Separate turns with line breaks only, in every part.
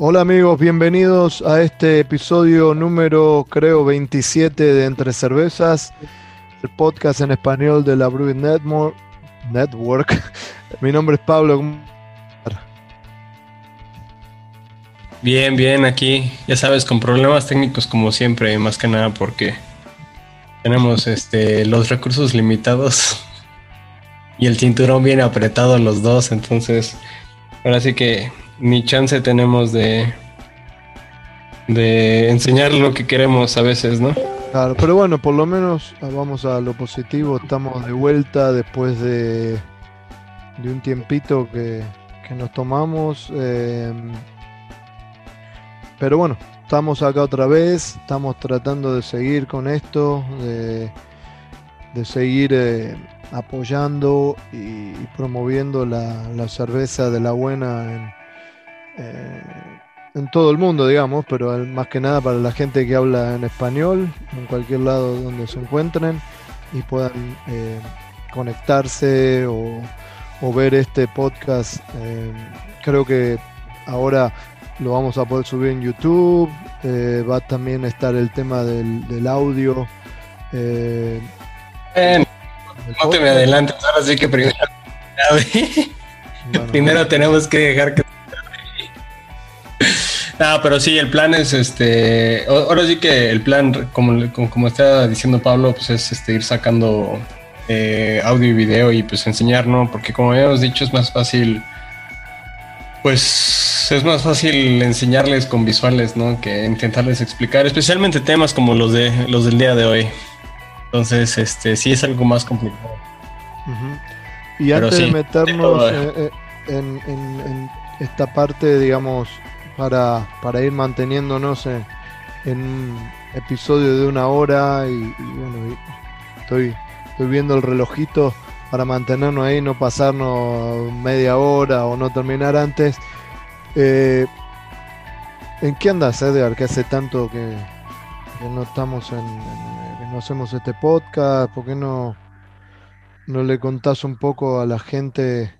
Hola amigos, bienvenidos a este episodio número creo 27 de Entre Cervezas, el podcast en español de la Brewing Network. Mi nombre es Pablo.
Bien, bien, aquí, ya sabes, con problemas técnicos como siempre, más que nada porque tenemos este los recursos limitados y el cinturón bien apretado los dos, entonces ahora sí que ni chance tenemos de de enseñar lo que queremos a veces, ¿no?
Claro, pero bueno, por lo menos ah, vamos a lo positivo, estamos de vuelta después de, de un tiempito que, que nos tomamos. Eh, pero bueno, estamos acá otra vez, estamos tratando de seguir con esto, de, de seguir eh, apoyando y, promoviendo la, cerveza de la buena en, eh, en, todo el mundo, digamos, pero más que nada para la gente que habla en español, en cualquier lado donde se encuentren y puedan eh, conectarse o, o, ver este podcast. creo que ahora lo vamos a poder subir en YouTube. Eh, va también a estar el tema del, audio.
Eh, no te me adelantes, ahora sí que primero. primero tenemos que dejar que. No, pero sí, el plan es este. Ahora sí que el plan, como, como, está diciendo Pablo, pues es este ir sacando eh, audio y video y pues enseñar, ¿no? Porque como habíamos dicho, es más fácil pues es más fácil enseñarles con visuales, ¿no? Que intentarles explicar, especialmente temas como los de los del día de hoy. Entonces, este, sí es algo más complicado.
Y antes de meternos en, esta parte, digamos, para, para ir manteniéndonos en, un episodio de una hora y, bueno, estoy, estoy viendo el relojito para mantenernos ahí, no pasarnos media hora o no terminar antes. Eh, ¿En qué andas, Edgar? Que hace tanto que, no estamos en, que no hacemos este podcast. ¿Por qué no, no le contás un poco a la gente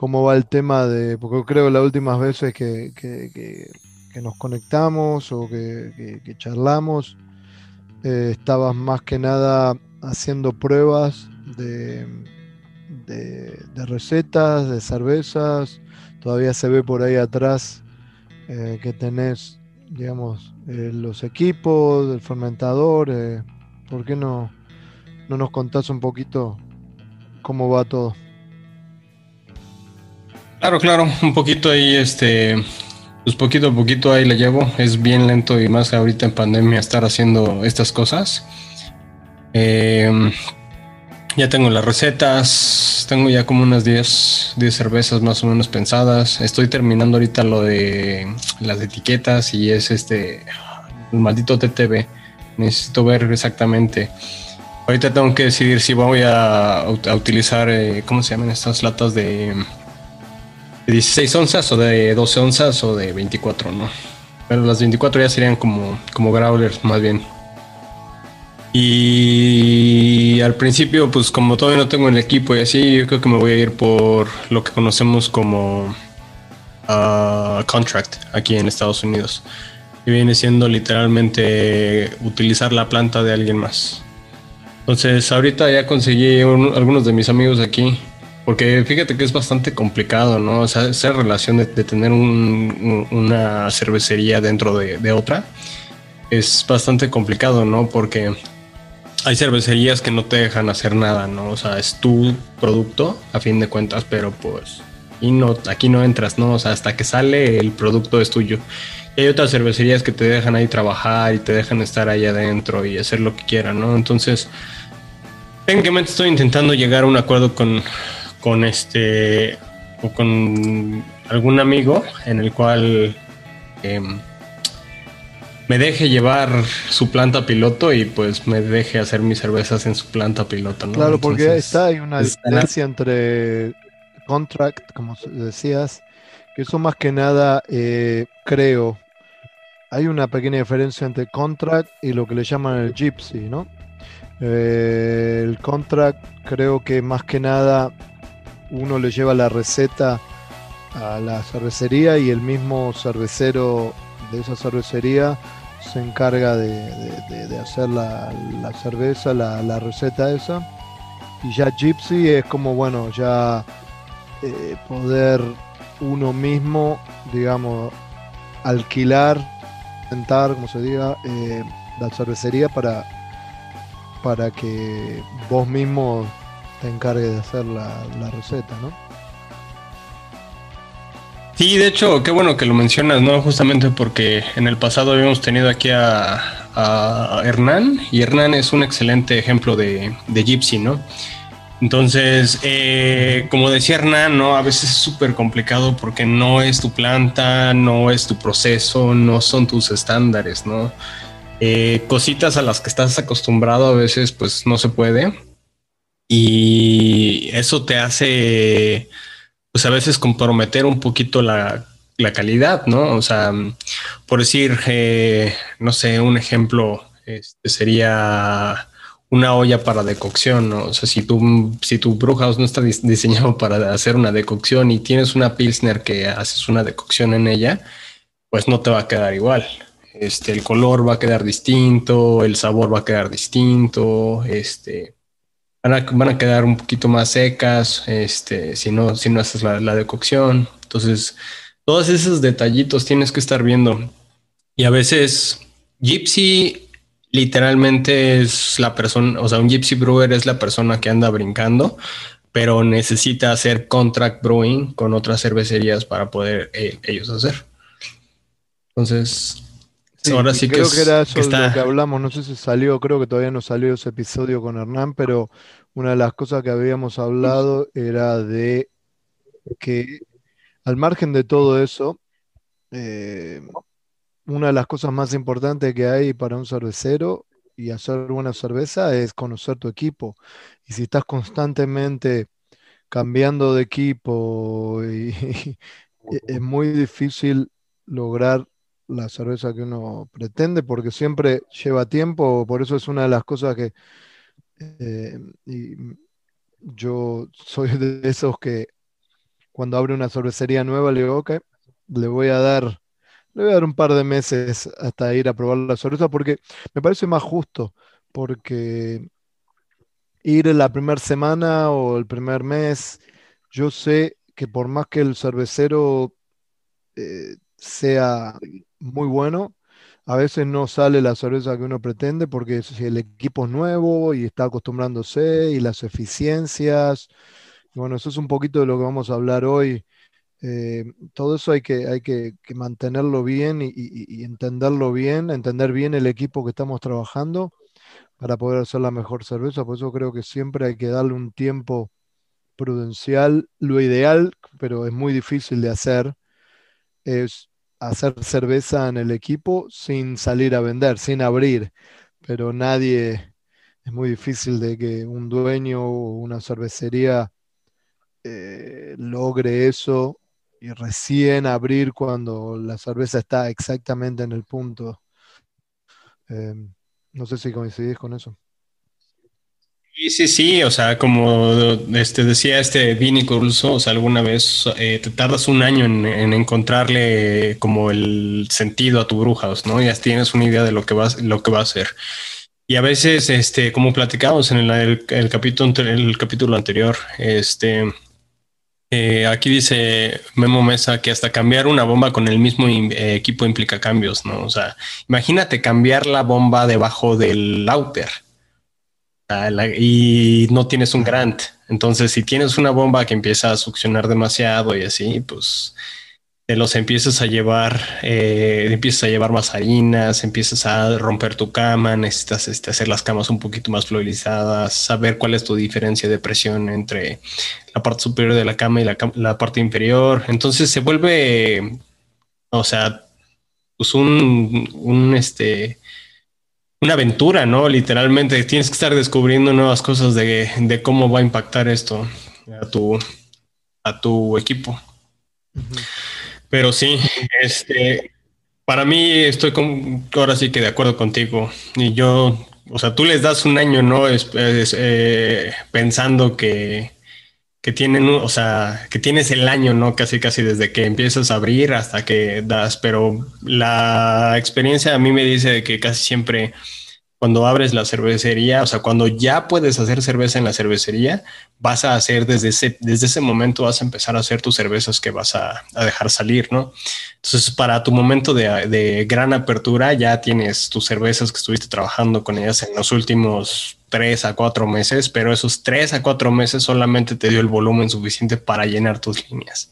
cómo va el tema de. Porque creo que las últimas veces que, nos conectamos o que, charlamos, eh, estabas más que nada haciendo pruebas de, de, recetas, de cervezas. Todavía se ve por ahí atrás eh, que tenés, digamos, eh, los equipos, el fermentador. ¿Por qué no, no nos contás un poquito cómo va todo?
Claro, claro, un poquito ahí, este, pues poquito a poquito ahí la llevo. Es bien lento y más ahorita en pandemia estar haciendo estas cosas. Eh, ya tengo las recetas, tengo ya como unas 10, 10 cervezas más o menos pensadas. Estoy terminando ahorita lo de las etiquetas y es este el maldito TTV. Necesito ver exactamente. Ahorita tengo que decidir si voy a, utilizar, eh, ¿cómo se llaman estas latas de, de 16 onzas o de 12 onzas o de 24, ¿no? Pero las 24 ya serían como, como growlers más bien. Y al principio, pues como todavía no tengo el equipo y así, yo creo que me voy a ir por lo que conocemos como uh, contract aquí en Estados Unidos. Y viene siendo literalmente utilizar la planta de alguien más. Entonces ahorita ya conseguí algunos de mis amigos aquí. Porque fíjate que es bastante complicado, ¿no? O sea, esa relación de, tener una cervecería dentro de, de otra es bastante complicado, ¿no? Porque hay cervecerías que no te dejan hacer nada, ¿no? O sea, es tu producto a fin de cuentas, pero pues y no, aquí no entras, ¿no? O sea, hasta que sale el producto es tuyo. Y hay otras cervecerías que te dejan ahí trabajar y te dejan estar ahí adentro y hacer lo que quieran, ¿no? Entonces, técnicamente estoy intentando llegar a un acuerdo con, con este o con algún amigo en el cual em, me deje llevar su planta piloto y pues me deje hacer mis cervezas en su planta piloto, ¿no?
Claro, porque está hay una diferencia entre contract, como decías, que eso más que nada eh, creo. Hay una pequeña diferencia entre contract y lo que le llaman el gypsy, ¿no? Eh, el contract creo que más que nada uno le lleva la receta a la cervecería y el mismo cervecero de esa cervecería se encarga de, hacer la, cerveza, la, receta esa. Y ya Gypsy es como, bueno, ya eh, poder uno mismo, digamos, alquilar, sentar, como se diga, eh, la cervecería para, para que vos mismo te encargues de hacer la, la receta, ¿no?
Sí, de hecho, qué bueno que lo mencionas, ¿no? Justamente porque en el pasado habíamos tenido aquí a, Hernán y Hernán es un excelente ejemplo de, de Gypsy, ¿no? Entonces, eh, como decía Hernán, ¿no? A veces es súper complicado porque no es tu planta, no es tu proceso, no son tus estándares, ¿no? Eh, cositas a las que estás acostumbrado a veces pues no se puede y eso te hace pues a veces comprometer un poquito la, calidad, ¿no? O sea, por decir, eh, no sé, un ejemplo este, sería una olla para decocción, ¿no? O sea, si tu, si tu Brewhouse no está diseñado para hacer una decocción y tienes una Pilsner que haces una decocción en ella, pues no te va a quedar igual. Este, el color va a quedar distinto, el sabor va a quedar distinto, este, van a, quedar un poquito más secas, este, si no, si no haces la, la decocción. Entonces, todos esos detallitos tienes que estar viendo. Y a veces, Gypsy literalmente es la persona, o sea, un Gypsy Brewer es la persona que anda brincando, pero necesita hacer contract brewing con otras cervecerías para poder eh, ellos hacer. Entonces,
ahora sí creo que, era eso lo que hablamos, no sé si salió, creo que todavía no salió ese episodio con Hernán, pero una de las cosas que habíamos hablado era de que al margen de todo eso, eh, una de las cosas más importantes que hay para un cervecero y hacer buena cerveza es conocer tu equipo. Y si estás constantemente cambiando de equipo, es muy difícil lograr la cerveza que uno pretende porque siempre lleva tiempo, por eso es una de las cosas que eh, yo soy de esos que cuando abre una cervecería nueva le digo, ok, le voy a dar, le voy a dar un par de meses hasta ir a probar la cerveza porque me parece más justo, porque ir la primera semana o el primer mes, yo sé que por más que el cervecero eh, sea muy bueno. A veces no sale la cerveza que uno pretende porque el equipo es nuevo y está acostumbrándose y las eficiencias. bueno, eso es un poquito de lo que vamos a hablar hoy. Eh, todo eso hay que, hay que, mantenerlo bien y, entenderlo bien, entender bien el equipo que estamos trabajando para poder hacer la mejor cerveza. Por eso creo que siempre hay que darle un tiempo prudencial. Lo ideal, pero es muy difícil de hacer, es hacer cerveza en el equipo sin salir a vender, sin abrir, pero nadie, es muy difícil de que un dueño o una cervecería eh, logre eso y recién abrir cuando la cerveza está exactamente en el punto. Em, no sé si coincidís con eso.
Sí, sí, sí, o sea, como este, decía este Vini Corulso, o sea, alguna vez eh, te tardas un año en, encontrarle como el sentido a tu brujas, ¿no? Ya tienes una idea de lo que va, lo que va a hacer. Y a veces, este, como platicamos en el, capítulo, el capítulo anterior, este, eh, aquí dice Memo Mesa que hasta cambiar una bomba con el mismo eh, equipo implica cambios, ¿no? O sea, imagínate cambiar la bomba debajo del outer y no tienes un grant. Entonces, si tienes una bomba que empieza a succionar demasiado y así, pues te los empiezas a llevar, eh, empiezas a llevar más harinas, empiezas a romper tu cama, necesitas este, hacer las camas un poquito más fluidizadas, saber cuál es tu diferencia de presión entre la parte superior de la cama y la, la parte inferior. Entonces se vuelve, o sea, pues un, un este, una aventura, ¿no? Literalmente tienes que estar descubriendo nuevas cosas de, cómo va a impactar esto a tu, a tu equipo. Pero sí, este, para mí estoy ahora sí que de acuerdo contigo. Y yo, o sea, tú les das un año, ¿no? Es, eh, pensando que, que tienen, o sea, que tienes el año, ¿no? Casi, casi desde que empiezas a abrir hasta que das, pero la experiencia a mí me dice que casi siempre cuando abres la cervecería, o sea, cuando ya puedes hacer cerveza en la cervecería, vas a hacer desde ese, desde ese momento vas a empezar a hacer tus cervezas que vas a, dejar salir, ¿no? Entonces, para tu momento de, de, gran apertura, ya tienes tus cervezas que estuviste trabajando con ellas en los últimos tres a cuatro meses, pero esos tres a cuatro meses solamente te dio el volumen suficiente para llenar tus líneas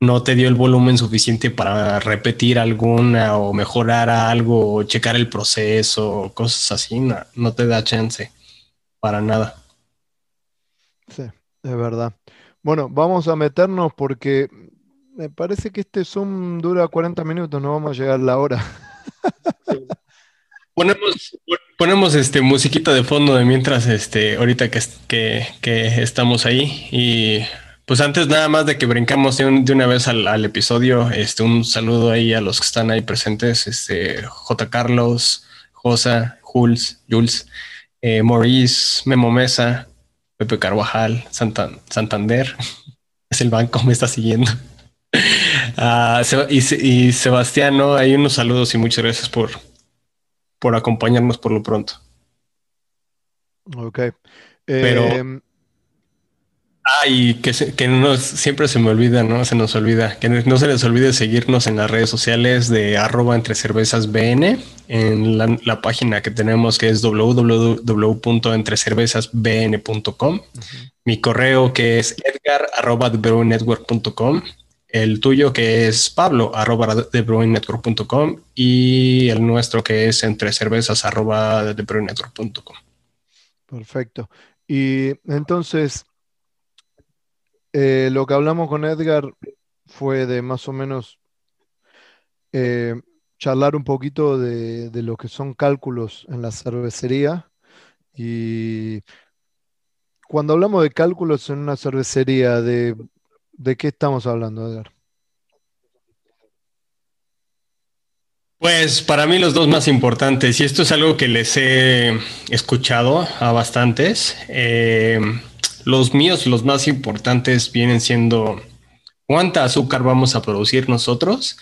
no te dio el volumen suficiente para repetir alguna o mejorar algo o checar el proceso o cosas así, no, te da chance para nada.
Sí, es verdad. Bueno, vamos a meternos porque me parece que este Zoom dura 40 minutos, no vamos a llegar a la hora.
Ponemos, ponemos este musiquita de fondo de mientras este ahorita que, que, que estamos ahí y pues antes nada más de que brincamos de, una vez al, episodio, este, un saludo ahí a los que están ahí presentes, este, J. Carlos, Josa, Jules, Jules, eh, Maurice, Memo Mesa, Pepe Carvajal, Santander, es el banco, me está siguiendo. Ah, y, y, Sebastián, ¿no? hay unos saludos y muchas gracias por, por acompañarnos por lo pronto.
Ok.
Pero em, Ah, y que, que no, siempre se me olvida, ¿no? Se nos olvida. Que no se les olvide seguirnos en las redes sociales de arroba entre cervezas BN, en la, página que tenemos que es www.entrecervezasbn.com. Mi correo que es edgar arroba el tuyo que es pablo arroba y el nuestro que es entre cervezas arroba
Perfecto. Y entonces, eh, lo que hablamos con Edgar fue de más o menos eh, charlar un poquito de, lo que son cálculos en la cervecería. Y cuando hablamos de cálculos en una cervecería, ¿de, de qué estamos hablando, Edgar?
Pues para mí los dos más importantes, y esto es algo que les he escuchado a bastantes, eh, los míos, los más importantes, vienen siendo cuánta azúcar vamos a producir nosotros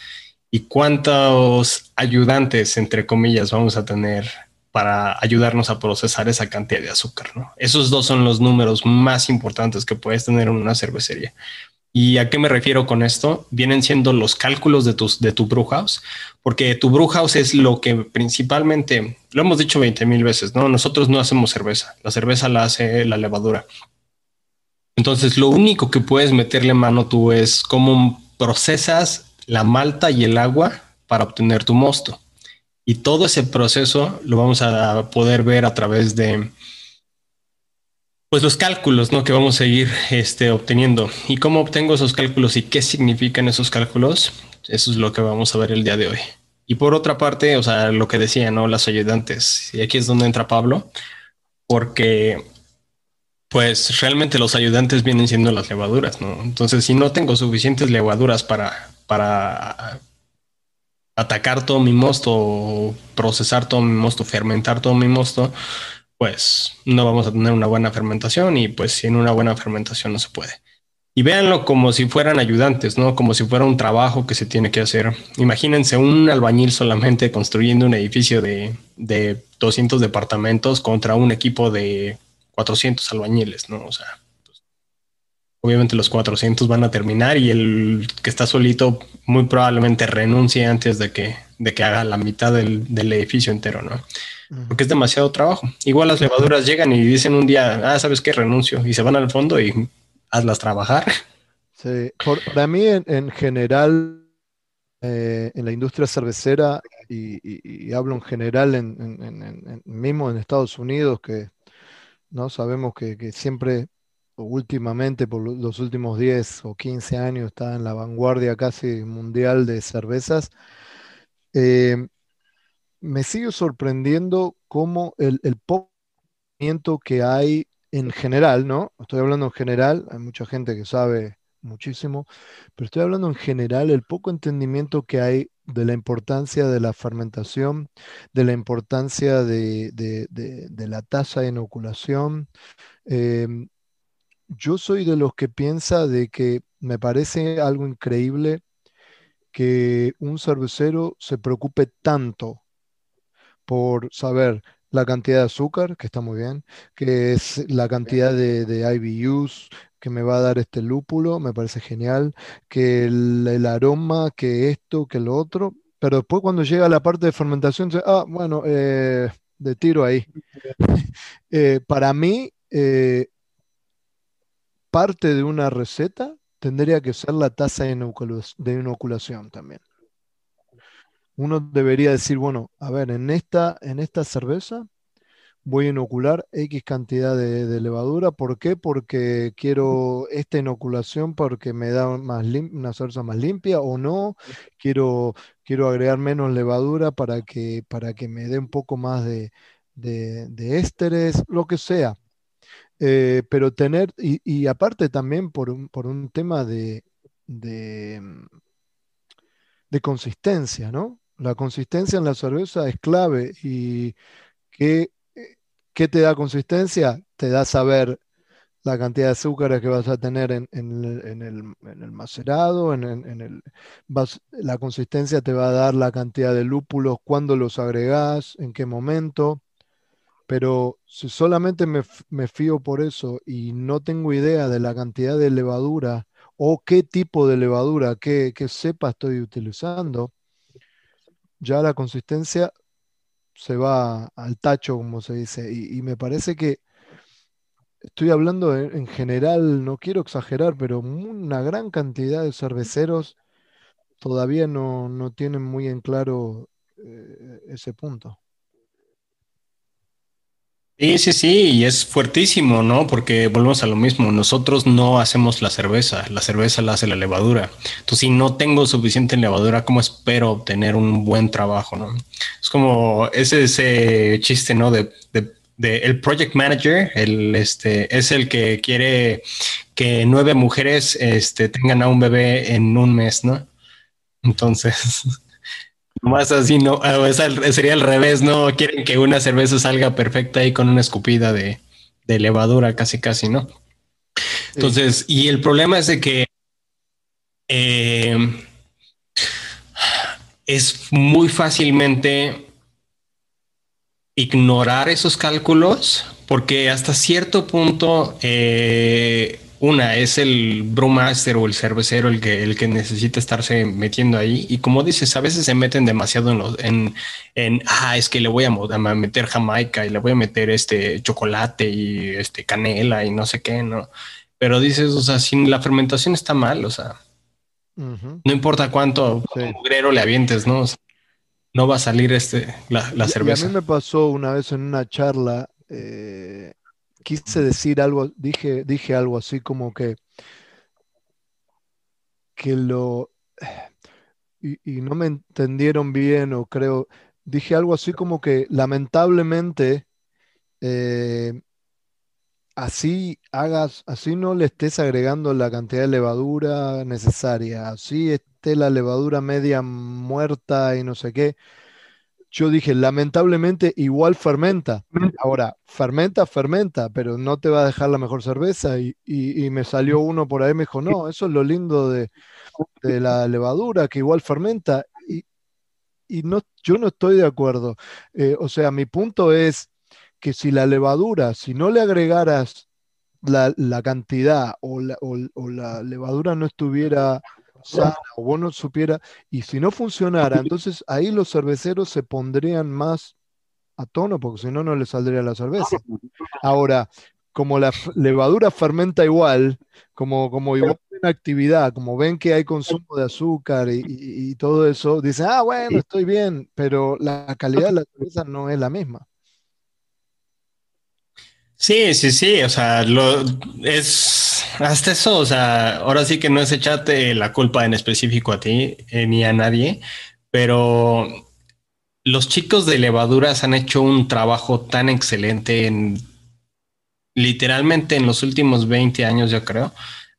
y cuántos ayudantes, entre comillas, vamos a tener para ayudarnos a procesar esa cantidad de azúcar. Esos dos son los números más importantes que puedes tener en una cervecería. ¿Y a qué me refiero con esto? Vienen siendo los cálculos de, tus, de tu brewhouse, porque tu brewhouse es lo que principalmente, lo hemos dicho 20 mil veces, ¿no? Nosotros no hacemos cerveza, la cerveza la hace la levadura. Entonces, lo único que puedes meterle mano tú es cómo procesas la malta y el agua para obtener tu mosto. Y todo ese proceso lo vamos a poder ver a través de pues los cálculos ¿no? que vamos a ir este, obteniendo. ¿Y cómo obtengo esos cálculos y qué significan esos cálculos? Eso es lo que vamos a ver el día de hoy. Y por otra parte, o sea, lo que decía, ¿no? Las ayudantes. Y aquí es donde entra Pablo, porque pues realmente los ayudantes vienen siendo las levaduras, ¿no? Entonces, si no tengo suficientes levaduras para, para atacar todo mi mosto, procesar todo mi mosto, fermentar todo mi mosto, pues no vamos a tener una buena fermentación y pues sin una buena fermentación no se puede. Y véanlo como si fueran ayudantes, ¿no? Como si fuera un trabajo que se tiene que hacer. Imagínense un albañil solamente construyendo un edificio de, de 200 departamentos contra un equipo de 400 albañiles, ¿no? O sea, pues, obviamente los 400 van a terminar y el que está solito muy probablemente renuncie antes de que, de que haga la mitad del, edificio entero, ¿no? Porque es demasiado trabajo. Igual las levaduras llegan y dicen un día, ah, ¿sabes qué? Renuncio y se van al fondo y hazlas trabajar.
Sí, para mí en, general, eh, en la industria cervecera, y, hablo en general en, mismo en Estados Unidos, que ¿no? Sabemos que, siempre, últimamente, por los últimos 10 o 15 años, está en la vanguardia casi mundial de cervezas. Eh, me sigue sorprendiendo cómo el, el poco que hay en general, ¿no? Estoy hablando en general, hay mucha gente que sabe muchísimo, pero estoy hablando en general, el poco entendimiento que hay de la importancia de la fermentación, de la importancia de, la tasa de inoculación. Em, yo soy de los que piensa de que me parece algo increíble que un cervecero se preocupe tanto por saber la cantidad de azúcar, que está muy bien, que es la cantidad de, de IBUs que me va a dar este lúpulo, me parece genial, que el, aroma, que esto, que lo otro, pero después cuando llega la parte de fermentación, ah, bueno, eh, de tiro ahí. Eh, para mí, eh, parte de una receta tendría que ser la tasa de, inoculación también. Uno debería decir, bueno, a ver, en esta, en esta cerveza voy a inocular X cantidad de, levadura. ¿Por qué? Porque quiero esta inoculación porque me da más una cerveza más limpia o no. Quiero, quiero agregar menos levadura para que, para que me dé un poco más de, de ésteres, lo que sea. Eh, pero tener, y, aparte también por un, por un tema de, de, de, consistencia, ¿no? La consistencia en la cerveza es clave y ¿qué, ¿qué te da consistencia? Te da saber la cantidad de azúcares que vas a tener en, en, el, en el, macerado, en, el, la consistencia te va a dar la cantidad de lúpulos, cuándo los agregás, en qué momento. Pero si solamente me, fío por eso y no tengo idea de la cantidad de levadura o qué tipo de levadura, qué, cepa estoy utilizando, ya la consistencia se va al tacho, como se dice. Y, me parece que estoy hablando en, general, no quiero exagerar, pero una gran cantidad de cerveceros todavía no, tienen muy en claro eh, ese punto.
Sí, sí, sí, y es fuertísimo, ¿no? Porque volvemos a lo mismo, nosotros no hacemos la cerveza, la cerveza la hace la levadura. Entonces, si no tengo suficiente levadura, ¿cómo espero obtener un buen trabajo, no? Es como ese, ese chiste, ¿no? De, de, el project manager, el, este, es el que quiere que nueve mujeres este, tengan a un bebé en un mes, ¿no? Entonces... Más así, no, ah, sería al revés, no quieren que una cerveza salga perfecta ahí con una escupida de, levadura, casi, casi, ¿no? Entonces, y el problema es de que eh, es muy fácilmente ignorar esos cálculos porque hasta cierto punto eh, una es el brewmaster o el cervecero el que, el que necesita estarse metiendo ahí. Y como dices, a veces se meten demasiado en, los, en, en ah, es que le voy a, meter jamaica y le voy a meter este chocolate y este canela y no sé qué, ¿no? Pero dices, o sea, si la fermentación está mal, o sea, no importa cuánto, mugrero le avientes, ¿no? no va a salir este, la, cerveza.
a mí me pasó una vez en una charla, eh, quise decir algo, dije, dije algo así como que, que lo, y, no me entendieron bien o creo, dije algo así como que lamentablemente eh, así hagas, así no le estés agregando la cantidad de levadura necesaria, así esté la levadura media muerta y no sé qué, yo dije, lamentablemente igual fermenta. Ahora, fermenta, fermenta, pero no te va a dejar la mejor cerveza. Y, me salió uno por ahí, me dijo, no, eso es lo lindo de, la levadura, que igual fermenta. Y, no, yo no estoy de acuerdo. Eh, o sea, mi punto es que si la levadura, si no le agregaras la, cantidad o o la levadura no estuviera sana o vos no supiera, y si no funcionara, entonces ahí los cerveceros se pondrían más a tono, porque si no, no les saldría la cerveza. Ahora, como la levadura fermenta igual, como, como igual en actividad, como ven que hay consumo de azúcar y, todo eso, dicen, ah, bueno, estoy bien, pero la calidad de la cerveza no es la misma.
Sí, sí, sí, o sea, lo, es hasta eso, o sea, ahora sí que no es echarte la culpa en específico a ti eh, ni a nadie, pero los chicos de levaduras han hecho un trabajo tan excelente en literalmente en los últimos 20 años, yo creo,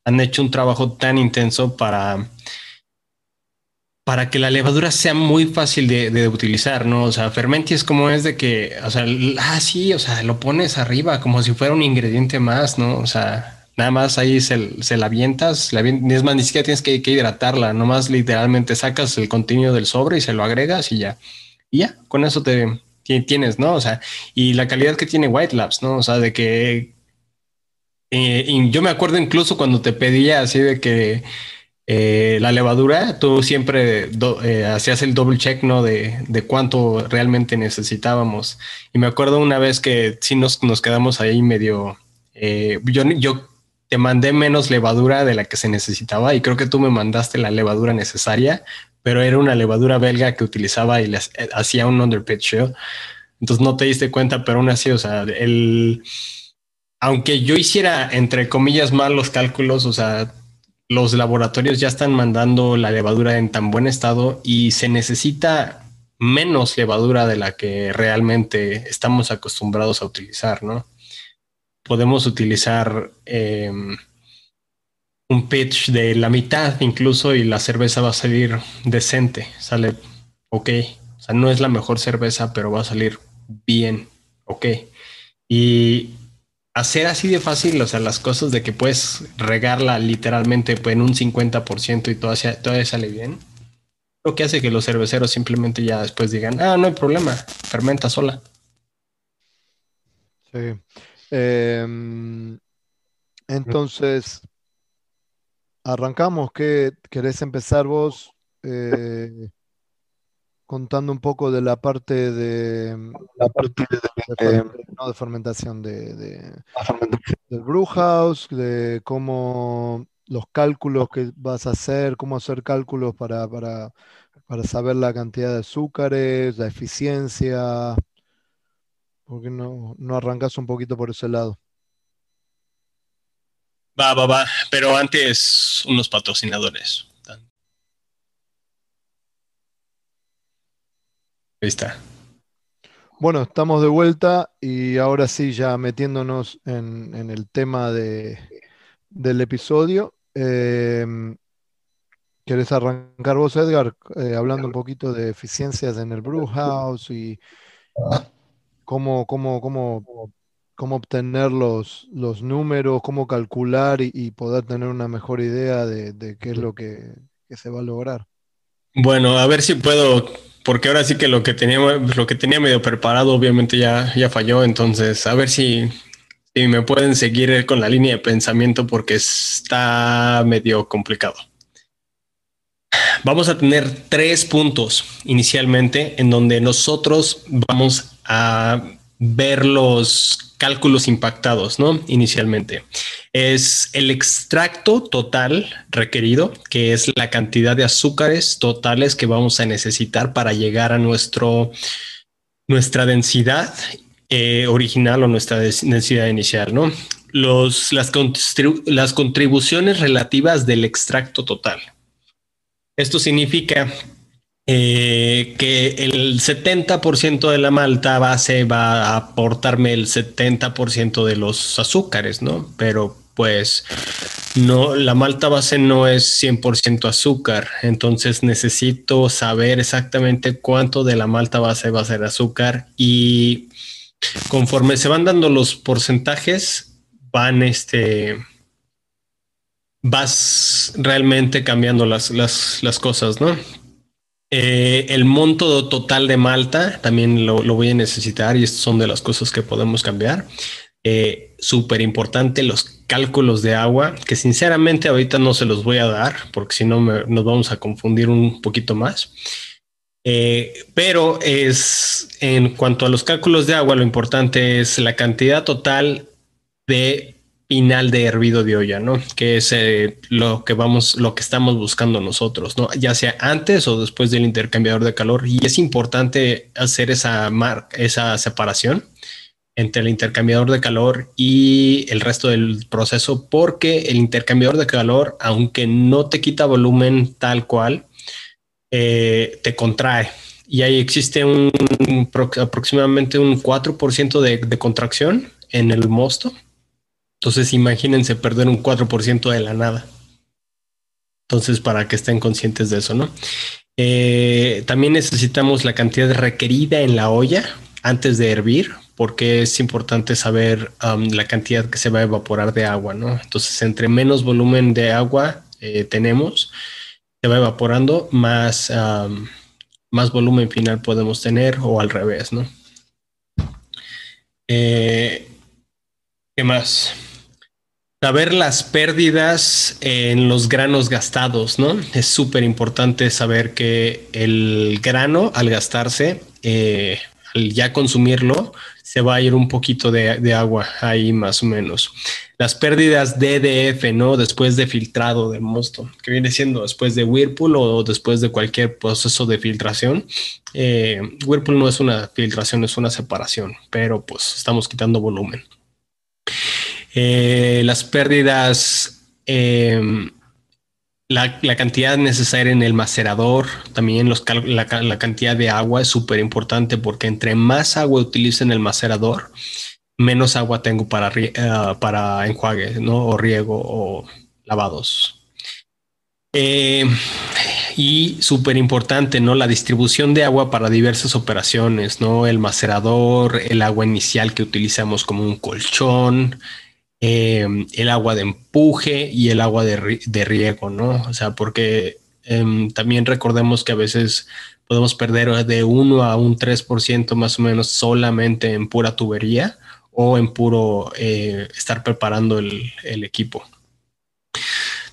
han hecho un trabajo tan intenso para para que la levadura sea muy fácil de, utilizar, ¿no? O sea, Fermenti es como es de que, o sea, ah, sí, o sea, lo pones arriba como si fuera un ingrediente más, ¿no? O sea, Nada más ahí se, la avientas, la es más, ni siquiera tienes que, que, hidratarla, nomás literalmente sacas el contenido del sobre y se lo agregas y ya. Y ya, con eso te tienes, ¿no? O sea, y la calidad que tiene White Labs, ¿no? O sea, de que eh, yo me acuerdo incluso cuando te pedía así de que eh, la levadura, tú siempre eh, hacías el double check, ¿no? De, de, cuánto realmente necesitábamos. Y me acuerdo una vez que sí nos, nos quedamos ahí medio... Eh, yo, yo te mandé menos levadura de la que se necesitaba y creo que tú me mandaste la levadura necesaria, pero era una levadura belga que utilizaba y les hacía un underpitch Entonces no te diste cuenta, pero aún así, o sea, el... Aunque yo hiciera, entre comillas, mal los cálculos, o sea, los laboratorios ya están mandando la levadura en tan buen estado y se necesita menos levadura de la que realmente estamos acostumbrados a utilizar, ¿no? Podemos utilizar em, un pitch de la mitad incluso y la cerveza va a salir decente, sale ok. O sea, no es la mejor cerveza, pero va a salir bien, ok. Y hacer así de fácil, o sea, las cosas de que puedes regarla literalmente pues, en un 50% y todo todavía sale bien, lo que hace que los cerveceros simplemente ya después digan, ah, no hay problema, fermenta sola.
Sí. Em, entonces, arrancamos. ¿Qué querés empezar vos? Eh, contando un poco de la parte de la parte de, no, de fermentación de, de, del brew house, de cómo los cálculos que vas a hacer, cómo hacer cálculos para, para, para saber la cantidad de azúcares, la eficiencia. ¿Por qué no, no arrancas un poquito por ese lado?
Va, va, va. Pero antes unos patrocinadores. Ahí está.
Bueno, estamos de vuelta y ahora sí, ya metiéndonos en, el tema de, del episodio. Em, ¿Querés arrancar vos, Edgar, eh, hablando un poquito de eficiencias en el brew house y cómo, cómo, cómo, cómo obtener los, los números, cómo calcular y, poder tener una mejor idea de, qué es lo que, que se va a lograr?
Bueno, a ver si puedo porque ahora sí que lo que tenía, lo que tenía medio preparado obviamente ya, ya falló, entonces a ver si, si me pueden seguir con la línea de pensamiento porque está medio complicado. Vamos a tener tres puntos inicialmente en donde nosotros vamos a ver los cálculos impactados, ¿no? Inicialmente. Es el extracto total requerido, que es la cantidad de azúcares totales que vamos a necesitar para llegar a nuestro, nuestra densidad eh, original o nuestra densidad inicial, ¿no? Los, las, las contribuciones relativas del extracto total. Esto significa eh, que el 70% de la malta base va a aportarme el 70% de los azúcares, ¿no? Pero pues no, la malta base no es 100% azúcar, entonces necesito saber exactamente cuánto de la malta base va a ser azúcar y conforme se van dando los porcentajes, van este, vas realmente cambiando las, las, las cosas, ¿no? Eh, el monto total de Malta también lo, voy a necesitar y estas son de las cosas que podemos cambiar. Eh, Súper importante los cálculos de agua, que sinceramente ahorita no se los voy a dar porque si no nos vamos a confundir un poquito más. Eh, pero es en cuanto a los cálculos de agua, lo importante es la cantidad total de final de hervido de olla, ¿no? Que es eh, lo que vamos, lo que estamos buscando nosotros, ¿no? Ya sea antes o después del intercambiador de calor. Y es importante hacer esa, esa separación entre el intercambiador de calor y el resto del proceso, porque el intercambiador de calor, aunque no te quita volumen tal cual, eh, te contrae. Y ahí existe un, aproximadamente un 4% de, de contracción en el mosto entonces imagínense perder un 4% de la nada. Entonces, para que estén conscientes de eso, ¿no? Eh, también necesitamos la cantidad requerida en la olla antes de hervir, porque es importante saber la cantidad que se va a evaporar de agua, ¿no? Entonces, entre menos volumen de agua eh, tenemos, se va evaporando, más, más volumen final podemos tener o al revés, ¿no? Eh, ¿Qué más? Saber las pérdidas en los granos gastados, ¿no? Es súper importante saber que el grano al gastarse, eh, al ya consumirlo, se va a ir un poquito de, agua ahí más o menos. Las pérdidas DDF, ¿no? Después de filtrado del mosto, que viene siendo después de Whirlpool o después de cualquier proceso de filtración. Eh, Whirlpool no es una filtración, es una separación, pero pues estamos quitando volumen. Eh, las pérdidas, em, la, cantidad necesaria en el macerador, también los, la, cantidad de agua es súper importante porque entre más agua utilice en el macerador, menos agua tengo para, eh, para enjuague, ¿no? O riego o lavados. Eh, y súper importante, ¿no? La distribución de agua para diversas operaciones, ¿no? El macerador, el agua inicial que utilizamos como un colchón, Em, el agua de empuje y el agua de, riego, ¿no? O sea, porque em, también recordemos que a veces podemos perder de 1 a un 3% más o menos solamente en pura tubería o en puro eh, estar preparando el equipo.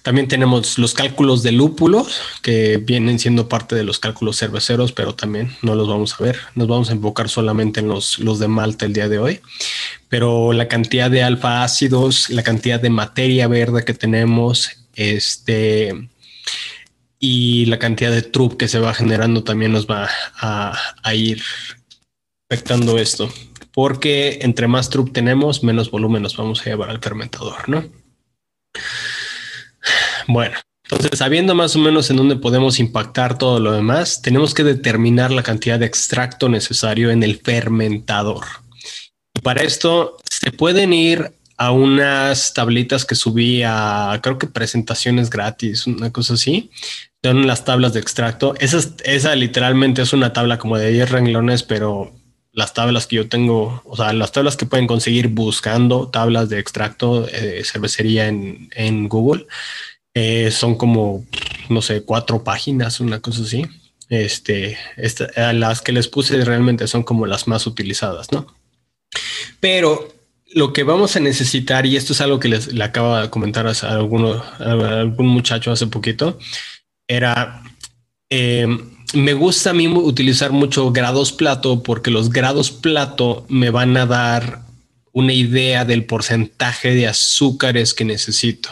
También tenemos los cálculos de lúpulos, que vienen siendo parte de los cálculos cerveceros, pero también no los vamos a ver. Nos vamos a enfocar solamente en los, los de Malta el día de hoy. Pero la cantidad de alfa ácidos, la cantidad de materia verde que tenemos, este, y la cantidad de trup que se va generando también nos va a, ir afectando esto. Porque entre más trup tenemos, menos volumen nos vamos a llevar al fermentador, ¿no? Bueno, entonces sabiendo más o menos en dónde podemos impactar todo lo demás, tenemos que determinar la cantidad de extracto necesario en el fermentador. Y para esto se pueden ir a unas tablitas que subí a, creo que presentaciones gratis, una cosa así. Son las tablas de extracto. Esa, esa literalmente es una tabla como de 10 renglones, pero las tablas que yo tengo, o sea, las tablas que pueden conseguir buscando tablas de extracto de cervecería en, en Google eh, son como, no sé, cuatro páginas, una cosa así. Este, las que les puse realmente son como las más utilizadas, ¿no? Pero lo que vamos a necesitar, y esto es algo que les le acaba de comentar a, alguno, algún muchacho hace poquito, era, eh, me gusta a mí utilizar mucho grados plato porque los grados plato me van a dar una idea del porcentaje de azúcares que necesito.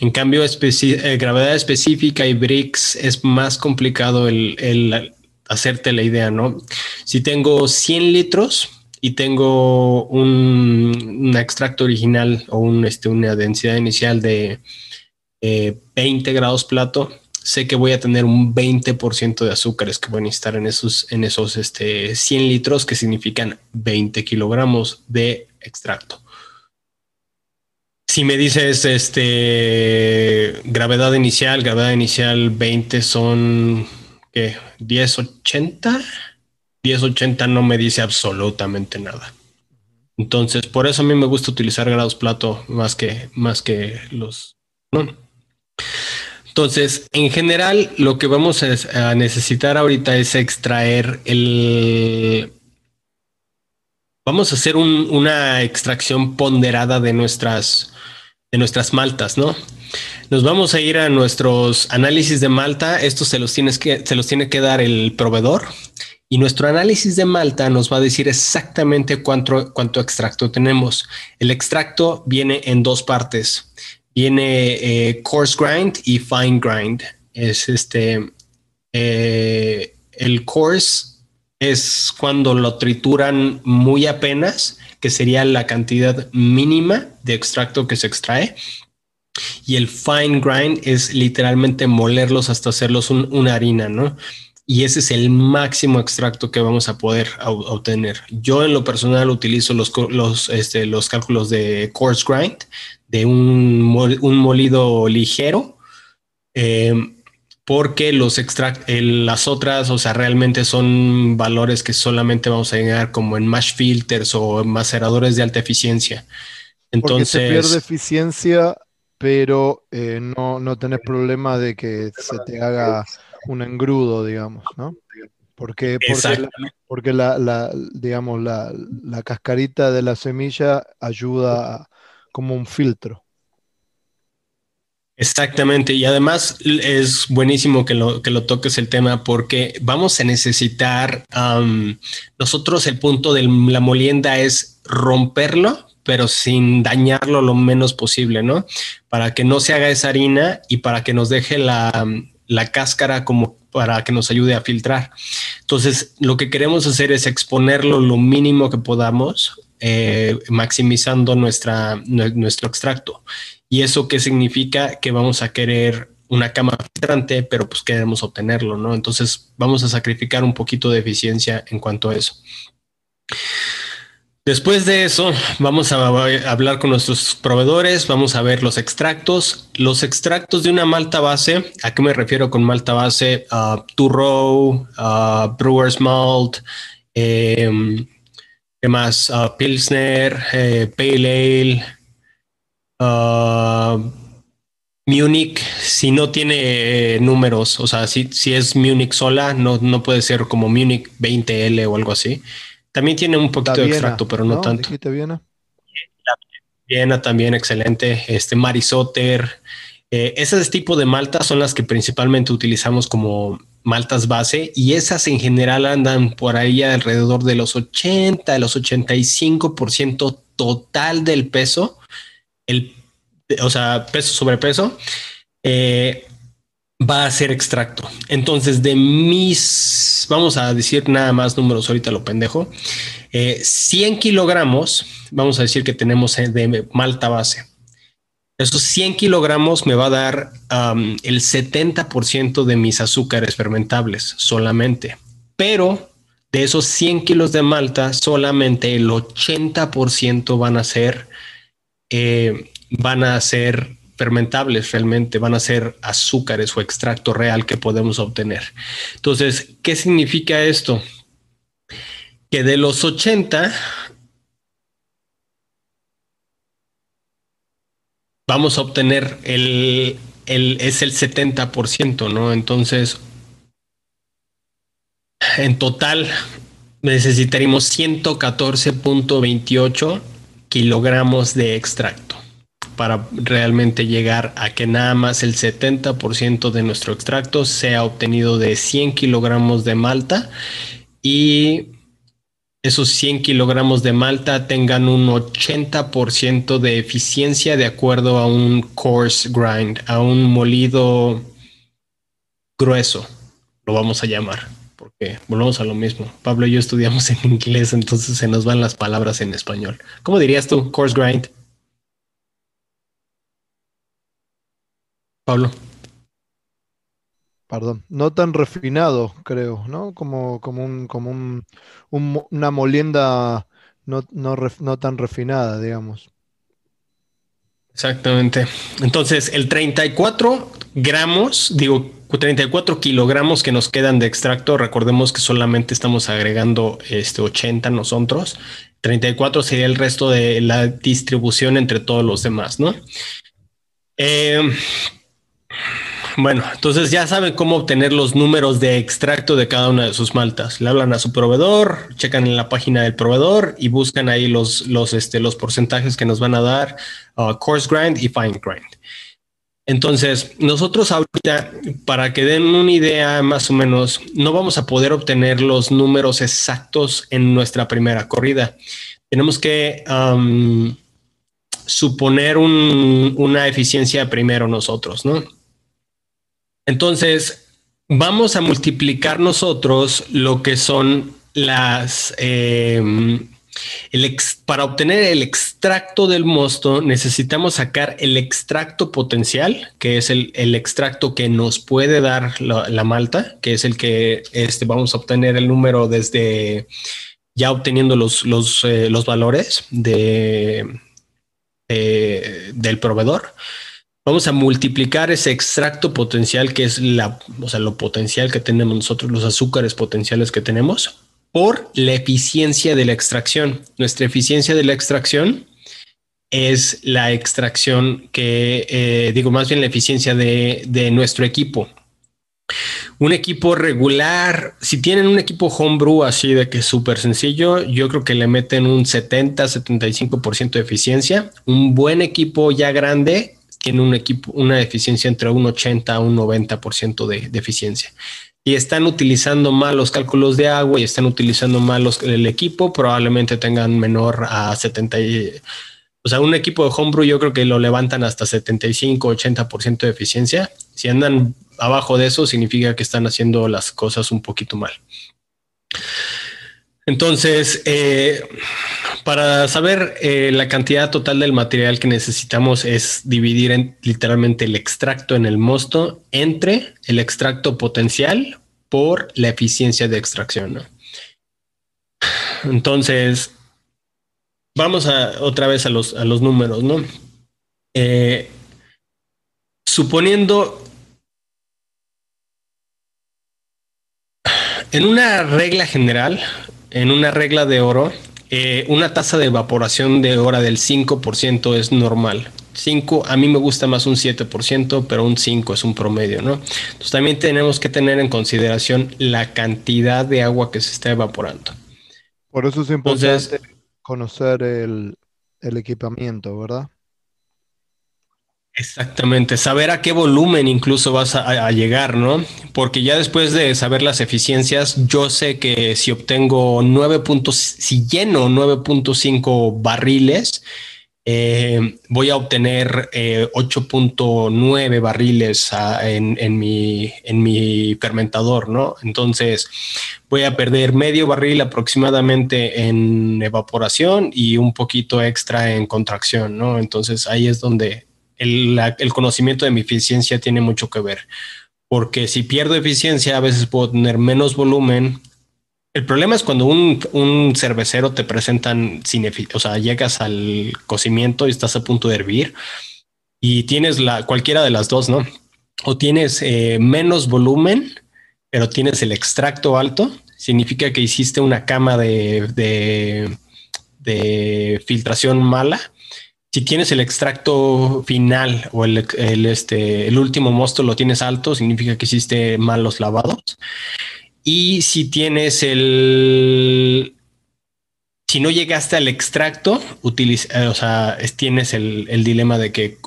En cambio, eh, gravedad específica y BRICS es más complicado el, hacerte la idea, ¿no? Si tengo 100 litros y tengo un, extracto original o un, este, una densidad inicial de 20 grados plato, sé que voy a tener un 20% de azúcares que voy a necesitar en esos, en esos este, 100 litros, que significan 20 kilogramos de extracto. Si me dices este gravedad inicial, gravedad inicial 20 son ¿qué? 1080. 1080 no me dice absolutamente nada. Entonces, por eso a mí me gusta utilizar grados plato más que más que los Entonces, en general, lo que vamos a necesitar ahorita es extraer el vamos a hacer una extracción ponderada de nuestras de nuestras maltas, ¿no? Nos vamos a ir a nuestros análisis de malta. Estos se los, tienes que, se los tiene que dar el proveedor. Y nuestro análisis de malta nos va a decir exactamente cuánto, cuánto extracto tenemos. El extracto viene en dos partes. Viene eh, coarse grind y fine grind. Es este. Eh, el coarse es cuando lo trituran muy apenas que sería la cantidad mínima de extracto que se extrae. Y el fine grind es literalmente molerlos hasta hacerlos una harina, ¿no? Y ese es el máximo extracto que vamos a poder obtener. Yo en lo personal utilizo los, los, este, los cálculos de coarse grind, de un, un molido ligero, eh, porque los las otras, o sea, realmente son valores que solamente vamos a llegar como en mash filters o maceradores de alta eficiencia. Entonces,
porque se pierde eficiencia, pero eh, no, no tenés problema de que se te haga un engrudo, digamos, ¿no? Porque, porque, la, digamos, la, la, cascarita de la semilla ayuda como un filtro.
Exactamente, y además es buenísimo que lo, que lo toques el tema porque vamos a necesitar, nosotros el punto de la molienda es romperlo, pero sin dañarlo lo menos posible, ¿no? Para que no se haga esa harina y para que nos deje la, la cáscara como para que nos ayude a filtrar. Entonces, lo que queremos hacer es exponerlo lo mínimo que podamos, eh, maximizando nuestra, nuestro extracto. ¿Y eso qué significa? Que vamos a querer una cama filtrante, pero pues queremos obtenerlo, ¿no? Entonces vamos a sacrificar un poquito de eficiencia en cuanto a eso. Después de eso, vamos a hablar con nuestros proveedores, vamos a ver los extractos. Los extractos de una malta base, ¿a qué me refiero con malta base? Uh, Turro, Brewer's Malt, em, ¿qué más? Pilsner, eh, Pale Ale, Munich, si no tiene eh, números, o sea, si, si es Munich sola, no, no puede ser como Munich 20L o algo así. También tiene un poquito de extracto, pero no, tanto.
Viena?
Viena también, excelente. Este Marisotter. Eh, ese tipo de maltas son las que principalmente utilizamos como maltas base y esas en general andan por ahí alrededor de los 80, de los 85% total del peso, el, o sea, peso sobre peso. Eh, va a ser extracto. Entonces, de mis, vamos a decir nada más números ahorita lo pendejo, 100 eh, kilogramos, vamos a decir que tenemos de malta base. Esos 100 kilogramos me va a dar el 70% de mis azúcares fermentables solamente. Pero de esos 100 kilos de malta, solamente el 80% van a ser, eh, van a ser fermentables realmente van a ser azúcares o extracto real que podemos obtener. Entonces, ¿qué significa esto? Que de los 80 vamos a obtener el, es el 70%, ¿no? Entonces, en total necesitaríamos 114.28 kilogramos de extracto para realmente llegar a que nada más el 70% de nuestro extracto sea obtenido de 100 kilogramos de malta y esos 100 kilogramos de malta tengan un 80% de eficiencia de acuerdo a un coarse grind, a un molido grueso, lo vamos a llamar, porque volvemos a lo mismo. Pablo y yo estudiamos en inglés, entonces se nos van las palabras en español. ¿Cómo dirías tú, coarse grind? Pablo.
Perdón, no tan refinado, creo, ¿no? Como, como, un, como un, una molienda no, no, tan refinada, digamos.
Exactamente. Entonces, el 34 gramos, digo, 34 kilogramos que nos quedan de extracto, recordemos que solamente estamos agregando este 80 nosotros. 34 sería el resto de la distribución entre todos los demás, ¿no? Eh, bueno, entonces ya saben cómo obtener los números de extracto de cada una de sus maltas. Le hablan a su proveedor, checan en la página del proveedor y buscan ahí los, los, este, los porcentajes que nos van a dar uh, coarse grind y fine grind. Entonces, nosotros ahorita, para que den una idea más o menos, no vamos a poder obtener los números exactos en nuestra primera corrida. Tenemos que suponer una eficiencia primero nosotros, ¿no? Entonces, vamos a multiplicar nosotros lo que son las... Eh, para obtener el extracto del mosto necesitamos sacar el extracto potencial, que es el, extracto que nos puede dar la, malta, que es el que este, vamos a obtener el número desde ya obteniendo los, eh, valores de, eh, del proveedor. vamos a multiplicar ese extracto potencial que es lo potencial que tenemos nosotros, los azúcares potenciales que tenemos, por la eficiencia de la extracción. Nuestra eficiencia de la extracción es la extracción que, eh, digo, más bien la eficiencia de, nuestro equipo. Un equipo regular, si tienen un equipo homebrew así de que es súper sencillo, yo creo que le meten un 70, 75% de eficiencia. Un buen equipo ya grande tiene un equipo, una eficiencia entre un 80 a un 90% de, de eficiencia. Y están utilizando mal los cálculos de agua y están utilizando mal los, el equipo, probablemente tengan menor a 70. O sea, un equipo de homebrew yo creo que lo levantan hasta 75, 80% de eficiencia. Si andan abajo de eso, significa que están haciendo las cosas un poquito mal. Entonces, eh, para saber eh, la cantidad total del material que necesitamos es dividir en, literalmente el extracto en el mosto entre el extracto potencial por la eficiencia de extracción. Entonces, vamos a otra vez a los, a los números, ¿no? Eh, suponiendo en una regla general, en una regla de oro, eh, una tasa de evaporación de hora del 5% es normal. 5, a mí me gusta más un 7%, pero un 5 es un promedio, ¿no? Entonces también tenemos que tener en consideración la cantidad de agua que se está evaporando.
Por eso es importante conocer el, el equipamiento, ¿verdad?
Exactamente, saber a qué volumen incluso vas a, llegar, ¿no? Porque ya después de saber las eficiencias, yo sé que si obtengo 9 puntos, si lleno 9.5 barriles, eh, voy a obtener 8.9 eh, barriles en, en, mi, en mi fermentador, ¿no? Entonces voy a perder medio barril aproximadamente en evaporación y un poquito extra en contracción, ¿no? Entonces ahí es donde el, conocimiento de mi eficiencia tiene mucho que ver. Porque si pierdo eficiencia, a veces puedo tener menos volumen. El problema es cuando un, cervecero te presentan sin o sea, llegas al cocimiento y estás a punto de hervir y tienes la cualquiera de las dos, ¿no? O tienes eh, menos volumen, pero tienes el extracto alto, significa que hiciste una cama de, de filtración mala si tienes el extracto final o el, este, el último mosto lo tienes alto, significa que hiciste mal los lavados. Y si tienes el... Si no llegaste al extracto, utiliza, eh, o sea, tienes el, dilema de que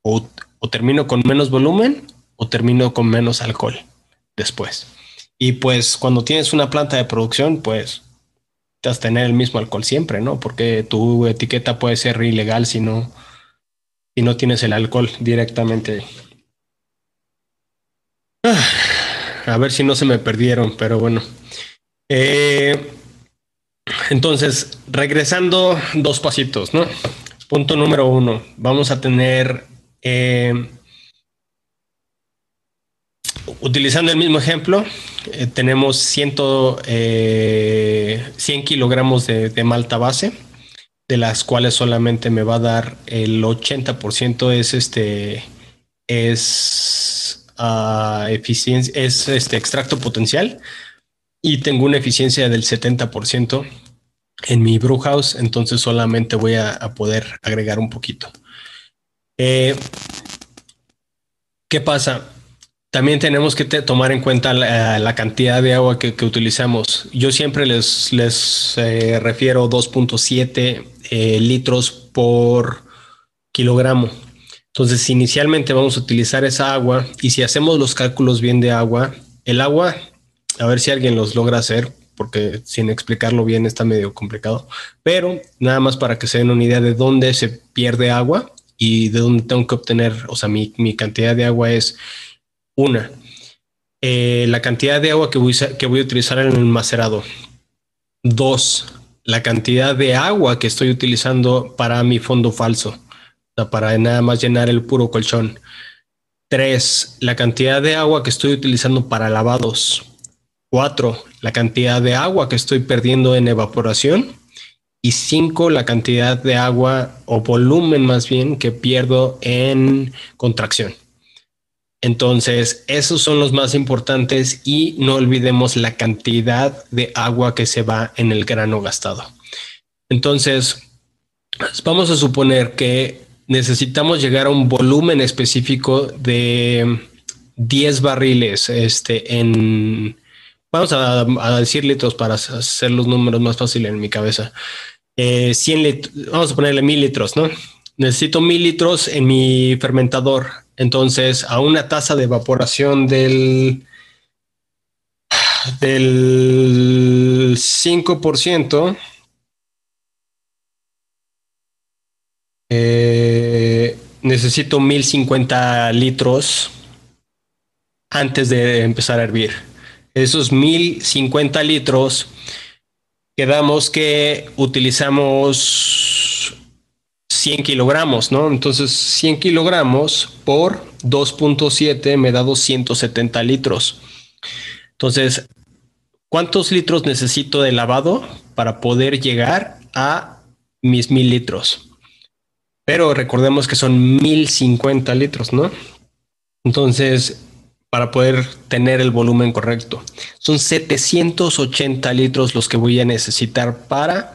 o termino con menos volumen o termino con menos alcohol después. Y pues cuando tienes una planta de producción, pues tener el mismo alcohol siempre, ¿no? Porque tu etiqueta puede ser ilegal si no, si no tienes el alcohol directamente. Ah, a ver si no se me perdieron, pero bueno. Eh, entonces, regresando dos pasitos, ¿no? Punto número uno, vamos a tener eh, Utilizando el mismo ejemplo, eh, tenemos 100, 100 eh, kilogramos de, malta base, de las cuales solamente me va a dar el 80% es este es uh, eficiencia, es este extracto potencial y tengo una eficiencia del 70% en mi brew house, entonces solamente voy a, poder agregar un poquito. Eh, ¿Qué pasa? También tenemos que tomar en cuenta la, cantidad de agua que, utilizamos. Yo siempre les, les eh, refiero 2.7 eh, litros por kilogramo. Entonces, inicialmente vamos a utilizar esa agua y si hacemos los cálculos bien de agua, el agua, a ver si alguien los logra hacer, porque sin explicarlo bien está medio complicado, pero nada más para que se den una idea de dónde se pierde agua y de dónde tengo que obtener, o sea, mi, mi cantidad de agua es una, eh, la cantidad de agua que voy, que voy a utilizar en el macerado. Dos, la cantidad de agua que estoy utilizando para mi fondo falso, para nada más llenar el puro colchón. Tres, la cantidad de agua que estoy utilizando para lavados. Cuatro, la cantidad de agua que estoy perdiendo en evaporación. y 5 la cantidad de agua o volumen más bien que pierdo en contracción. Entonces, esos son los más importantes y no olvidemos la cantidad de agua que se va en el grano gastado. Entonces, vamos a suponer que necesitamos llegar a un volumen específico de 10 barriles este, en, vamos a, decir litros para hacer los números más fáciles en mi cabeza. 100 eh, litros, vamos a ponerle mil litros, ¿no? Necesito mil litros en mi fermentador. Entonces, a una tasa de evaporación del, del 5%, eh, necesito 1050 litros antes de empezar a hervir. Esos 1050 litros, quedamos que utilizamos 100 kilogramos, ¿no? Entonces 100 kilogramos por 2.7 me da 270 litros. Entonces, ¿cuántos litros necesito de lavado para poder llegar a mis mil litros? Pero recordemos que son 1050 litros, ¿no? Entonces, para poder tener el volumen correcto. Son 780 litros los que voy a necesitar para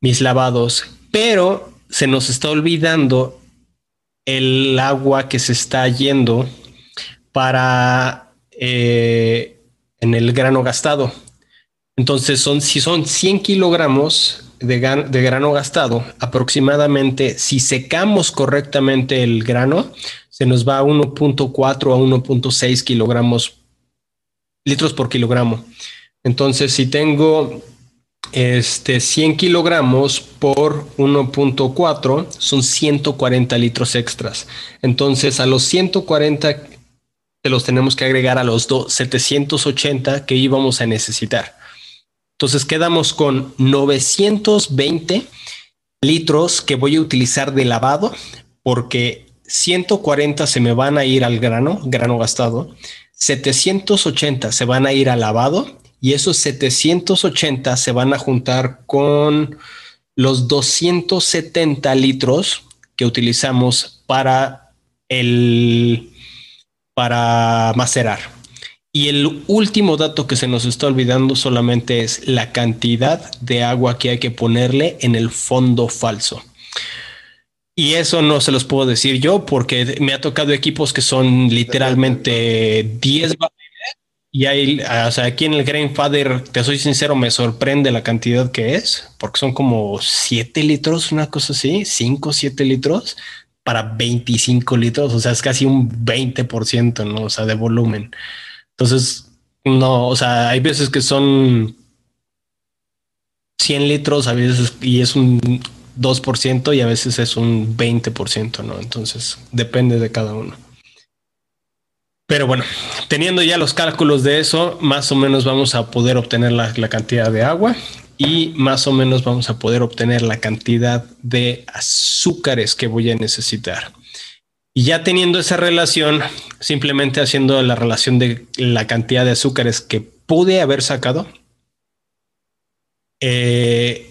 mis lavados, pero se nos está olvidando el agua que se está yendo para eh, en el grano gastado. Entonces son si son 100 kilogramos de, de, grano gastado, aproximadamente si secamos correctamente el grano, se nos va a 1.4 a 1.6 kilogramos, litros por kilogramo. Entonces, si tengo este 100 kilogramos por 1.4 son 140 litros extras. Entonces, a los 140 se los tenemos que agregar a los 780 que íbamos a necesitar. Entonces, quedamos con 920 litros que voy a utilizar de lavado porque 140 se me van a ir al grano, grano gastado, 780 se van a ir al lavado y esos 780 se van a juntar con los 270 litros que utilizamos para el para macerar. Y el último dato que se nos está olvidando solamente es la cantidad de agua que hay que ponerle en el fondo falso. Y eso no se los puedo decir yo porque me ha tocado equipos que son literalmente 10 y hay, o sea, aquí en el Grandfather, te soy sincero, me sorprende la cantidad que es, porque son como 7 litros, una cosa así, 5, 7 litros para 25 litros, o sea, es casi un 20%, ¿no? O sea, de volumen. Entonces, no, o sea, hay veces que son 100 litros, a veces, y es un 2% y a veces es un 20%, ¿no? Entonces depende de cada uno. Pero bueno, teniendo ya los cálculos de eso, más o menos vamos a poder obtener la, cantidad de agua y más o menos vamos a poder obtener la cantidad de azúcares que voy a necesitar. Y ya teniendo esa relación, simplemente haciendo la relación de la cantidad de azúcares que pude haber sacado, eh,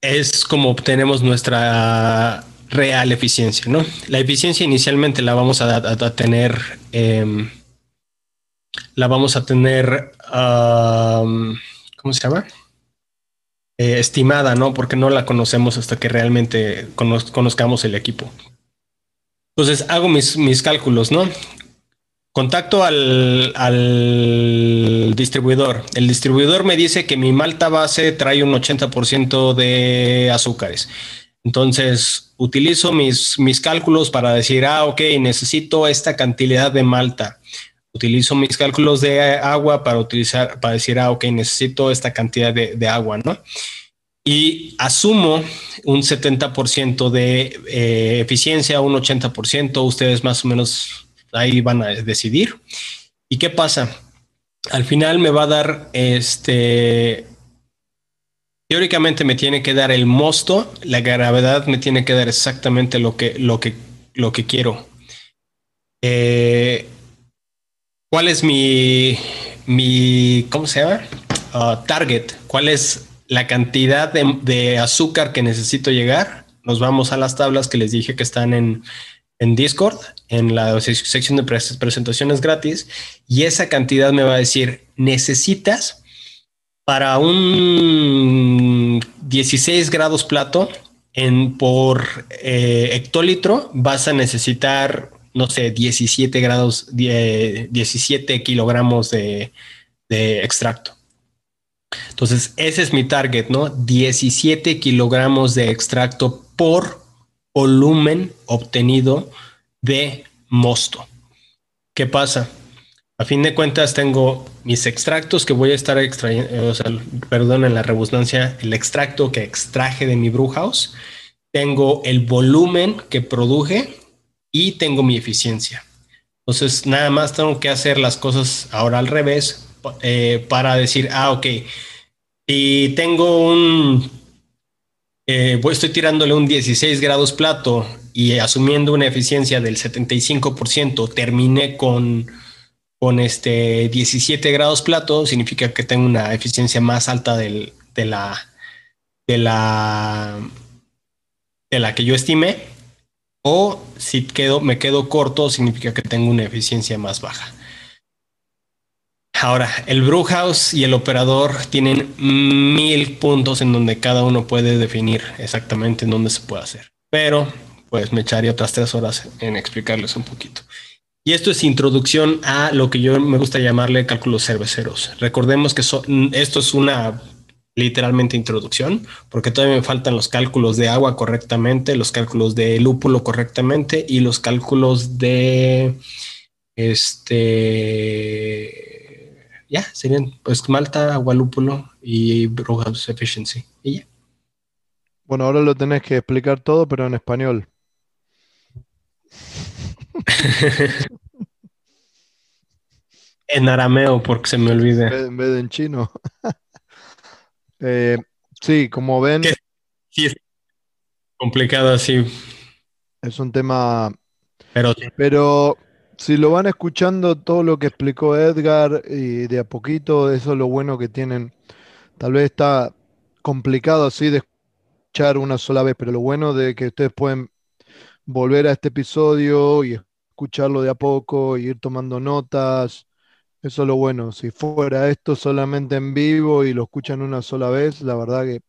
es como obtenemos nuestra real eficiencia, ¿no? La eficiencia inicialmente la vamos a, tener, em, la vamos a tener, ¿cómo se llama? Eh, estimada, ¿no? Porque no la conocemos hasta que realmente conozcamos el equipo. Entonces hago mis, mis cálculos, ¿no? Contacto al, distribuidor. El distribuidor me dice que mi malta base trae un 80% de azúcares. Entonces, utilizo mis, mis cálculos para decir, ah, ok, necesito esta cantidad de malta. Utilizo mis cálculos de agua para utilizar, para decir, ah, ok, necesito esta cantidad de, agua, ¿no? Y asumo un 70% de eh, eficiencia, un 80%. Ustedes más o menos ahí van a decidir. ¿Y qué pasa? Al final me va a dar este. Teóricamente me tiene que dar el mosto, la gravedad me tiene que dar exactamente lo que, lo que, lo que quiero. Eh, ¿Cuál es mi, mi, ¿cómo se llama? Ah, target. ¿Cuál es la cantidad de, azúcar que necesito llegar. Nos vamos a las tablas que les dije que están en, en Discord, en la sección de presentaciones gratis, y esa cantidad me va a decir, necesitas para un 16 grados plato en, por eh, hectolitro, vas a necesitar, no sé, 17 grados, 17 kilogramos de, de extracto. Entonces, ese es mi target, ¿no? 17 kilogramos de extracto por volumen obtenido de mosto. ¿Qué pasa? A fin de cuentas tengo mis extractos que voy a estar extrayendo, o sea, perdón en la redundancia, el extracto que extraje de mi brew house, tengo el volumen que produje y tengo mi eficiencia. Entonces, nada más tengo que hacer las cosas ahora al revés eh, para decir, ah, ok, si tengo un, eh, estoy tirándole un 16 grados plato y asumiendo una eficiencia del 75%, terminé con, con este 17 grados plato, significa que tengo una eficiencia más alta de la de la de la que yo estimé. O si quedo, me quedo corto, significa que tengo una eficiencia más baja. Ahora, el Brewhouse y el operador tienen mil puntos en donde cada uno puede definir exactamente en dónde se puede hacer. Pero pues me echaría otras tres horas en explicarles un poquito. Y esto es introducción a lo que yo me gusta llamarle cálculos cerveceros. Recordemos que esto es una literalmente introducción, porque todavía me faltan los cálculos de agua correctamente, los cálculos de lúpulo correctamente y los cálculos de este ya serían pues malta, agua, lúpulo y brewhouse efficiency. Y ya.
Bueno, ahora lo tenés que explicar todo, pero en español.
en arameo, porque se me olvida.
En vez de en chino. Eh, sí, como ven.
Sí, es complicado así.
Es un tema.
Pero,
pero si lo van escuchando todo lo que explicó Edgar y de a poquito, eso es lo bueno que tienen. Tal vez está complicado así de escuchar una sola vez, pero lo bueno de que ustedes pueden volver a este episodio y escucharlo de a poco, ir tomando notas. Eso es lo bueno. Si fuera esto solamente en vivo y lo escuchan una sola vez, la verdad que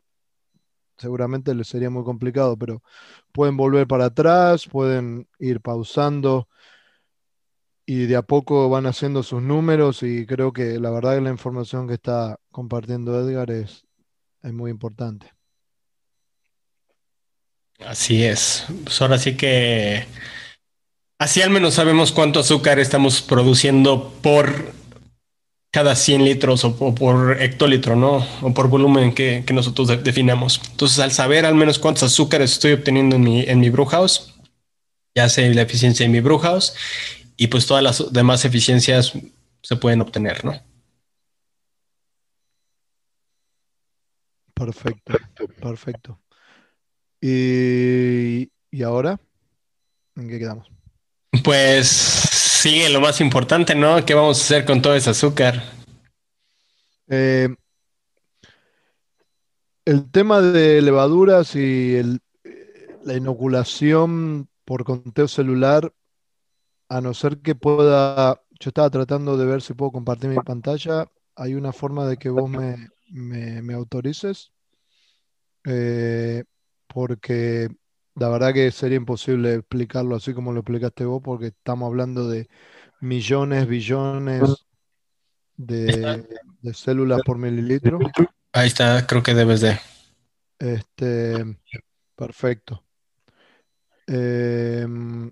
seguramente les sería muy complicado, pero pueden volver para atrás, pueden ir pausando y de a poco van haciendo sus números y creo que la verdad que la información que está compartiendo Edgar es, es muy importante.
Así es. Pues ahora sí que así al menos sabemos cuánto azúcar estamos produciendo por cada 100 litros o, por hectolitro, ¿no? O por volumen que, nosotros definamos. Entonces, al saber al menos cuántos azúcares estoy obteniendo en mi, en mi brew house, ya sé la eficiencia de mi brew house y pues todas las demás eficiencias se pueden obtener, ¿no?
Perfecto, perfecto. ¿Y, y ahora? ¿En qué quedamos?
Pues sigue lo más importante, ¿no? ¿Qué vamos a hacer con todo ese azúcar?
Eh, el tema de levaduras y la inoculación por conteo celular, a no ser que pueda, yo estaba tratando de ver si puedo compartir mi pantalla, hay una forma de que vos me, autorices, eh, porque la verdad que sería imposible explicarlo así como lo explicaste vos, porque estamos hablando de millones, billones de, células por mililitro.
Ahí está, creo que debes de.
Este, perfecto. Em,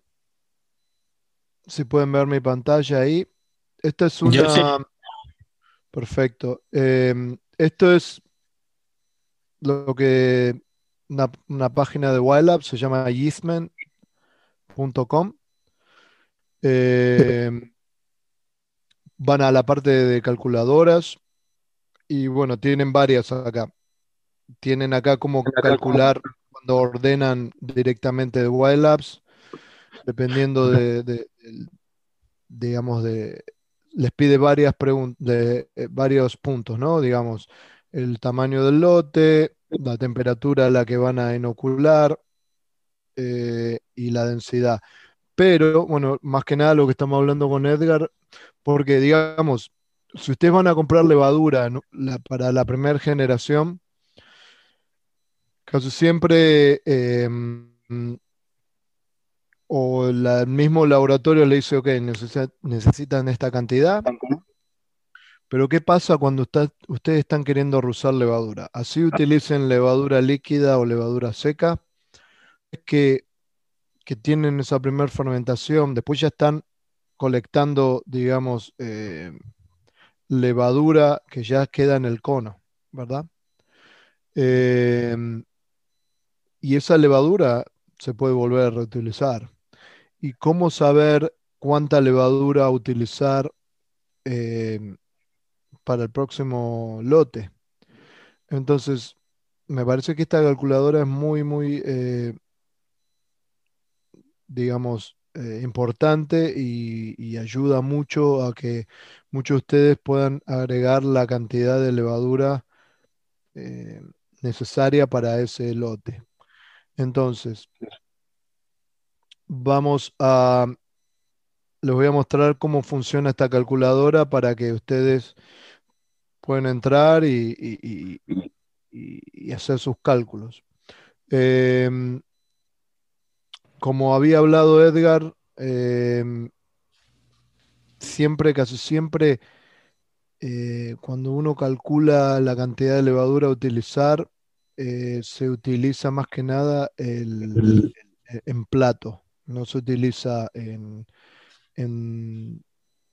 si pueden ver mi pantalla ahí. Esta es una. Perfecto. Em, esto es lo que una, página de Wild se llama yeastman.com. Eh, van a la parte de calculadoras y bueno, tienen varias acá. Tienen acá como calcular cuando ordenan directamente de Wild Labs, dependiendo de, digamos, de, les pide varias preguntas, de eh, varios puntos, ¿no? Digamos, el tamaño del lote, la temperatura a la que van a inocular eh, y la densidad. Pero, bueno, más que nada lo que estamos hablando con Edgar, porque digamos, si ustedes van a comprar levadura para la primera generación, casi siempre em, o el mismo laboratorio le dice, ok, necesitan esta cantidad, pero ¿qué pasa cuando ustedes están queriendo usar levadura? Así utilicen levadura líquida o levadura seca, es que, tienen esa primera fermentación, después ya están colectando, digamos, eh, levadura que ya queda en el cono, ¿verdad? Em, y esa levadura se puede volver a reutilizar. ¿Y cómo saber cuánta levadura utilizar em, para el próximo lote? Entonces, me parece que esta calculadora es muy, muy, eh, digamos, eh, importante y, ayuda mucho a que muchos de ustedes puedan agregar la cantidad de levadura eh, necesaria para ese lote. Entonces, vamos a, les voy a mostrar cómo funciona esta calculadora para que ustedes puedan entrar y, hacer sus cálculos. Em, como había hablado Edgar, em, siempre, casi siempre, eh, cuando uno calcula la cantidad de levadura a utilizar, eh, se utiliza más que nada el, en plato, no se utiliza en, en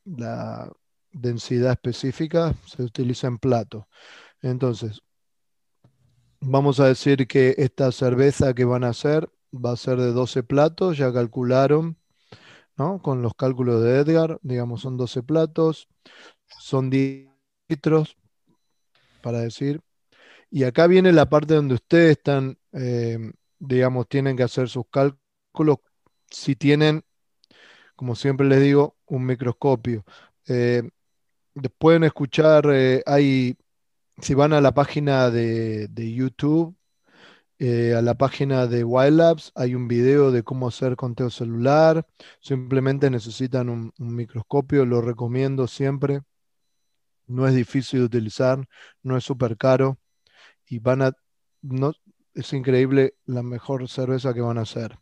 la densidad específica, se utiliza en plato. Entonces, vamos a decir que esta cerveza que van a hacer va a ser de 12 platos, ya calcularon, ¿no? Con los cálculos de Edgar, digamos, son 12 platos, son 10 litros, para decir. Y acá viene la parte donde ustedes están, eh, digamos, tienen que hacer sus cálculos si tienen, como siempre les digo, un microscopio. Eh, pueden escuchar, eh, hay, si van a la página de, de YouTube, eh, a la página de Wild Labs hay un video de cómo hacer conteo celular. Simplemente necesitan un, microscopio, lo recomiendo siempre. No es difícil de utilizar, no es súper caro y van a, no, es increíble la mejor cerveza que van a hacer.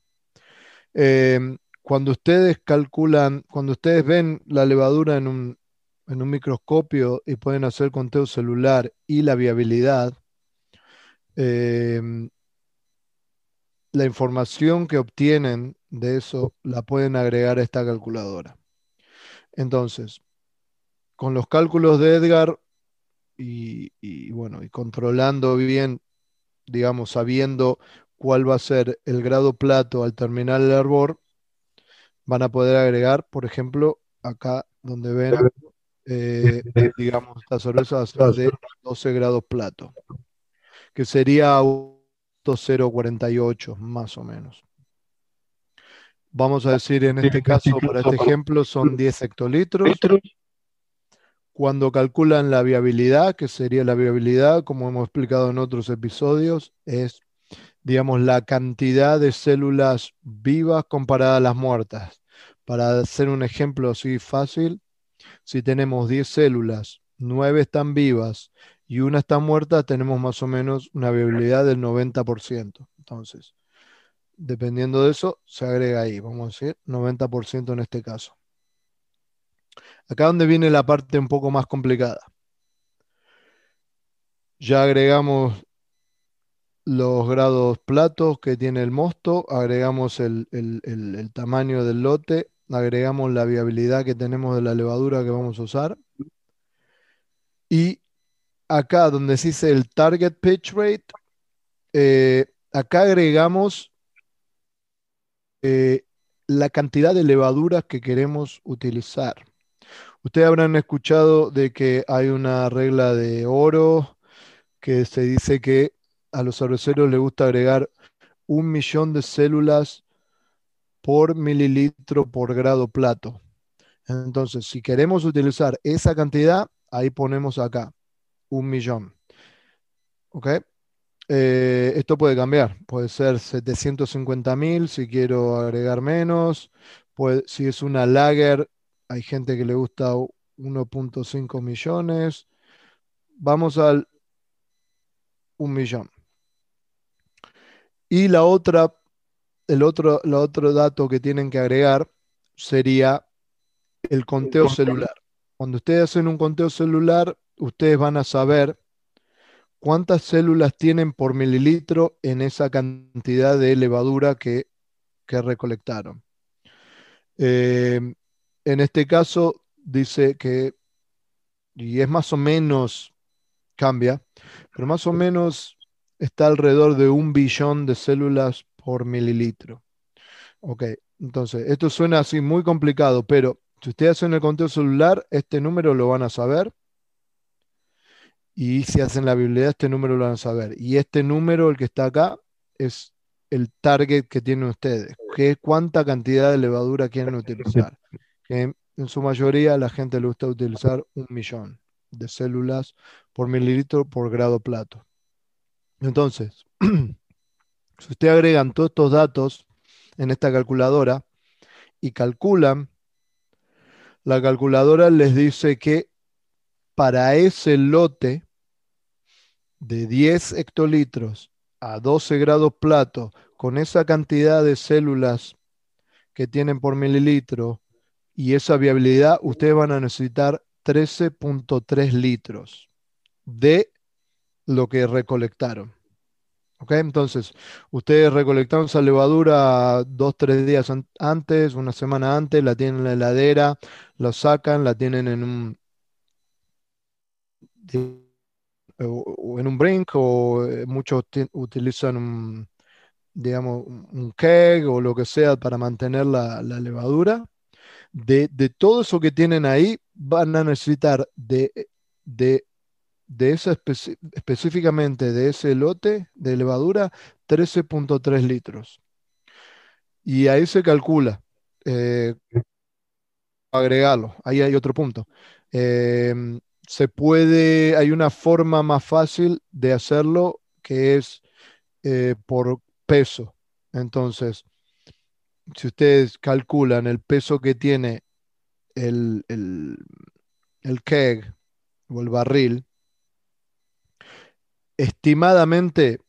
Em, cuando ustedes calculan, cuando ustedes ven la levadura en un, en un microscopio y pueden hacer conteo celular y la viabilidad, eh, la información que obtienen de eso la pueden agregar a esta calculadora. Entonces, con los cálculos de Edgar y, bueno, y controlando bien, digamos, sabiendo cuál va a ser el grado plato al terminar el arbor, van a poder agregar, por ejemplo, acá donde ven, eh, digamos, esta cerveza de 12 grados plato, que sería 0,48 más o menos. Vamos a decir en este caso, para este ejemplo, son 10 hectolitros. Cuando calculan la viabilidad, que sería la viabilidad, como hemos explicado en otros episodios, es, digamos, la cantidad de células vivas comparada a las muertas. Para hacer un ejemplo así fácil, si tenemos 10 células, 9 están vivas y una está muerta, tenemos más o menos una viabilidad del 90%. Entonces, dependiendo de eso, se agrega ahí, vamos a decir, 90% en este caso. Acá donde viene la parte un poco más complicada. Ya agregamos los grados platos que tiene el mosto, agregamos el, el, tamaño del lote, agregamos la viabilidad que tenemos de la levadura que vamos a usar y acá donde se dice el target pitch rate, eh, acá agregamos eh, la cantidad de levaduras que queremos utilizar. Ustedes habrán escuchado de que hay una regla de oro que se dice que a los cerveceros les gusta agregar un millón de células por mililitro por grado plato. Entonces, si queremos utilizar esa cantidad, ahí ponemos acá un millón. ¿Ok? Eh, esto puede cambiar, puede ser 750.000 si quiero agregar menos, si es una lager, hay gente que le gusta 1.5 millones, vamos al 1 millón. Y la otra, el otro, el otro dato que tienen que agregar sería el conteo celular. Cuando ustedes hacen un conteo celular, ustedes van a saber cuántas células tienen por mililitro en esa cantidad de levadura que, recolectaron. Eh, en este caso dice que, y es más o menos, cambia, pero más o menos está alrededor de un billón de células por mililitro. Ok, entonces, esto suena así muy complicado, pero si ustedes hacen el conteo celular, este número lo van a saber y si hacen la biblicidad, este número lo van a saber. Y este número, el que está acá, es el target que tienen ustedes. Que cuánta cantidad de levadura quieren utilizar. En su mayoría la gente le gusta utilizar un millón de células por mililitro por grado plato. Entonces, si ustedes agregan todos estos datos en esta calculadora y calculan, la calculadora les dice que para ese lote de 10 hectolitros a 12 grados plato, con esa cantidad de células que tienen por mililitro y esa viabilidad, ustedes van a necesitar 13.3 litros de lo que recolectaron. ¿Ok? Entonces, ustedes recolectaron esa levadura dos, tres días antes, una semana antes, la tienen en la heladera, la sacan, la tienen en un en un brink o eh, muchos utilizan un, digamos, un keg o lo que sea para mantener la, levadura. De, todo eso que tienen ahí, van a necesitar de, de, de específicamente de ese lote de levadura 13.3 litros. Y ahí se calcula. Eh, agregarlo, ahí hay otro punto. Eh, se puede, hay una forma más fácil de hacerlo que es eh, por peso. Entonces, si ustedes calculan el peso que tiene el, el keg o el barril, estimadamente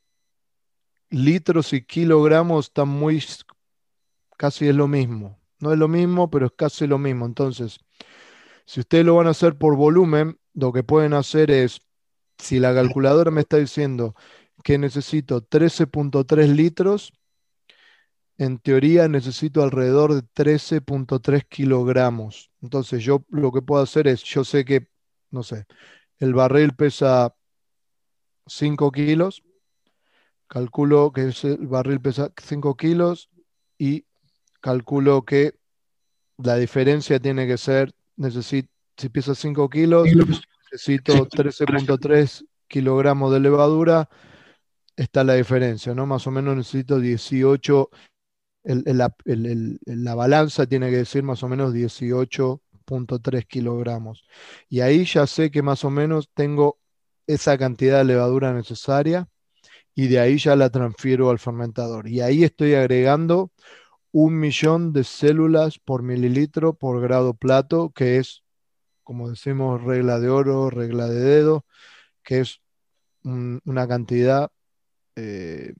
litros y kilogramos están muy, casi es lo mismo. No es lo mismo, pero es casi lo mismo. Entonces, si ustedes lo van a hacer por volumen, lo que pueden hacer es, si la calculadora me está diciendo que necesito 13.3 litros, en teoría necesito alrededor de 13.3 kilogramos. Entonces yo lo que puedo hacer es, yo sé que, no sé, el barril pesa 5 kilos, calculo que el barril pesa 5 kilos y calculo que la diferencia tiene que ser necesito, si pesa 5 kilos, necesito 13.3 kilogramos de levadura, está la diferencia, ¿no? Más o menos necesito 18, la balanza tiene que decir más o menos 18.3 kilogramos. Y ahí ya sé que más o menos tengo esa cantidad de levadura necesaria y de ahí ya la transfiero al fermentador. Y ahí estoy agregando un millón de células por mililitro por grado plato, que es, como decimos, regla de oro, regla de dedo, que es una cantidad eh,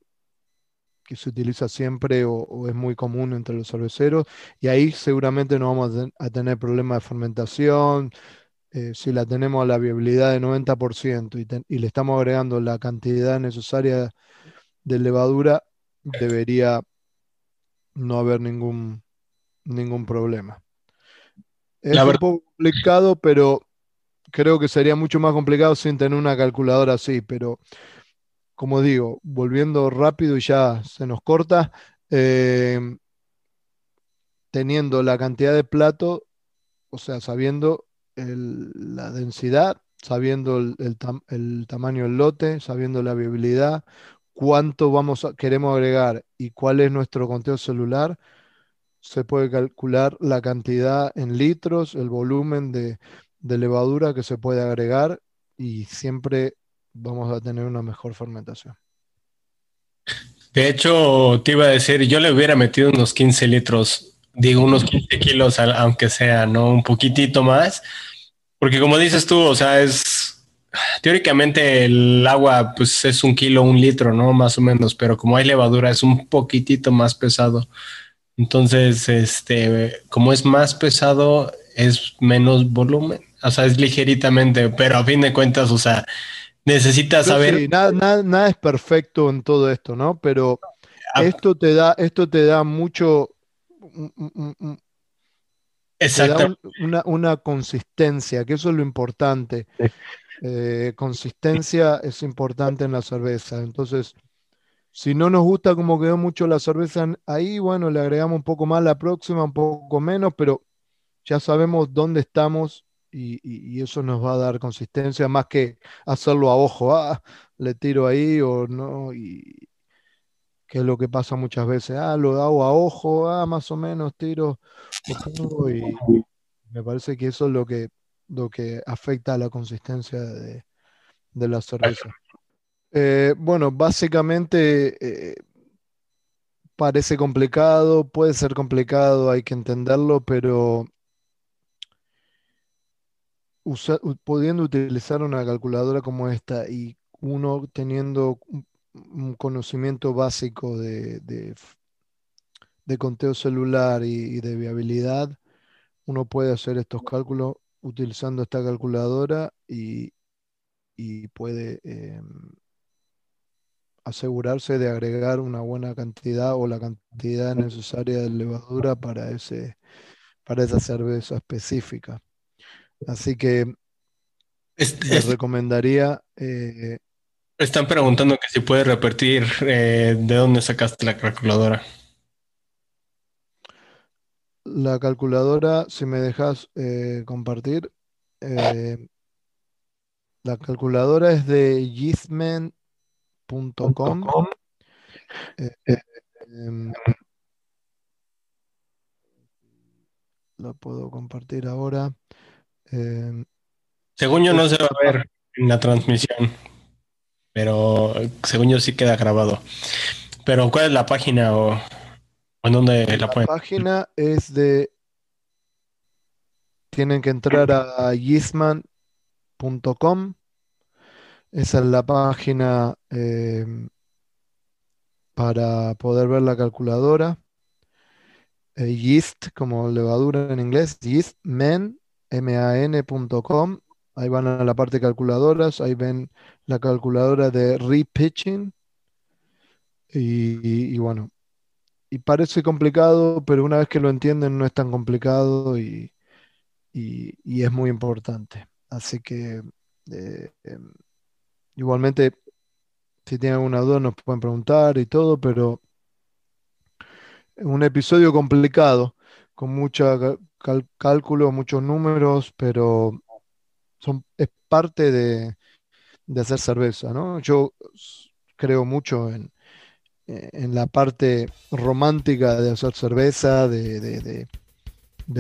que se utiliza siempre o, es muy común entre los cerveceros, y ahí seguramente no vamos a, tener problemas de fermentación. Eh, si la tenemos a la viabilidad de 90% y, y le estamos agregando la cantidad necesaria de levadura, debería no haber ningún, ningún problema. Es un poco complicado, pero creo que sería mucho más complicado sin tener una calculadora así, pero como digo, volviendo rápido y ya se nos corta, eh, teniendo la cantidad de plato, o sea, sabiendo la densidad, sabiendo el, tamaño del lote, sabiendo la viabilidad, cuánto vamos a, queremos agregar y cuál es nuestro conteo celular, se puede calcular la cantidad en litros, el volumen de, levadura que se puede agregar y siempre vamos a tener una mejor fermentación.
De hecho, te iba a decir, yo le hubiera metido unos 15 litros, digo unos 15 kilos, aunque sea, ¿no? Un poquitito más, porque como dices tú, o sea, es teóricamente el agua, pues es un kilo, un litro, ¿no? Más o menos, pero como hay levadura, es un poquitito más pesado. Entonces, este, como es más pesado, es menos volumen, o sea, es ligeritamente, pero a fin de cuentas, o sea, necesitas saber.
Sí, nada, nada, es perfecto en todo esto, ¿no? Pero ah. esto te da, esto te da mucho.
Exacto.
una, una, consistencia, que eso es lo importante. Eh, consistencia es importante en la cerveza. Entonces, si no nos gusta como quedó mucho la cerveza ahí, bueno, le agregamos un poco más la próxima, un poco menos, pero ya sabemos dónde estamos y, eso nos va a dar consistencia más que hacerlo a ojo, ah, le tiro ahí o no, y que es lo que pasa muchas veces, ah, lo hago a ojo, ah, más o menos tiro, y me parece que eso es lo que, lo que afecta a la consistencia de, la cerveza. Eh, bueno, básicamente eh, parece complicado, puede ser complicado, hay que entenderlo, pero pudiendo utilizar una calculadora como esta y uno teniendo un, conocimiento básico de, de, conteo celular y, de viabilidad, uno puede hacer estos cálculos utilizando esta calculadora y, puede em, asegurarse de agregar una buena cantidad o la cantidad necesaria de levadura para, ese, para esa cerveza específica. Así que les recomendaría. Eh,
están preguntando que si puedes repetir eh, de dónde sacaste la calculadora.
La calculadora, si me dejas eh, compartir, la calculadora es de gizmen.com. Em, la puedo compartir ahora.
Em, según yo no se va a ver en la transmisión, pero según yo sí queda grabado. Pero ¿cuál es la página o, en dónde la,
la página es de... Tienen que entrar a yisman.com. Esa es la página em, para poder ver la calculadora. Eh, yeast, como levadura en inglés, yeastman man.com. Ahí van a la parte de calculadoras, ahí ven la calculadora de repitching. Y, bueno, y parece complicado, pero una vez que lo entienden no es tan complicado y, es muy importante. Así que eh, igualmente, si tienen alguna duda nos pueden preguntar y todo, pero un episodio complicado, con mucha cálculo, muchos números, pero son, es parte de, hacer cerveza, ¿no? Yo creo mucho en, la parte romántica de hacer cerveza, de,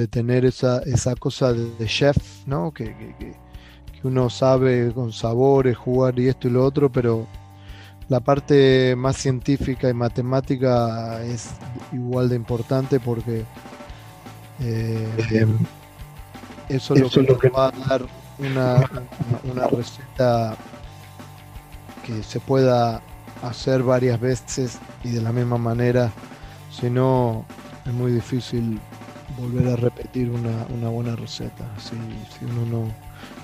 tener esa, esa cosa de, chef, ¿no? Que, que, uno sabe con sabores, jugar y esto y lo otro, pero la parte más científica y matemática es igual de importante porque eh, eso, es lo que, va a dar una, receta que se pueda hacer varias veces y de la misma manera. Si no, es muy difícil volver a repetir una, buena receta. Si, uno no,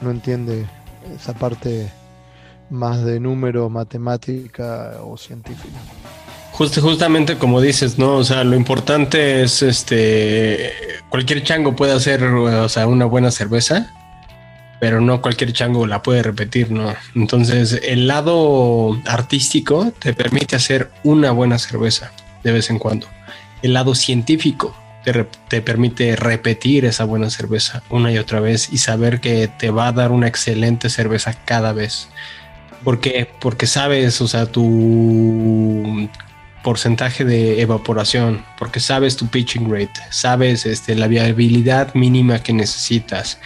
no entiende esa parte más de número, matemática o científica
justamente como dices, ¿no? O sea, lo importante es este. Cualquier chango puede hacer, o sea, una buena cerveza, pero no cualquier chango la puede repetir, ¿no? Entonces, el lado artístico te permite hacer una buena cerveza de vez en cuando. El lado científico te, te, permite repetir esa buena cerveza una y otra vez y saber que te va a dar una excelente cerveza cada vez. ¿Por qué? Porque sabes, o sea, tu porcentaje de evaporación, porque sabes tu pitching rate, sabes este, la viabilidad mínima que necesitas.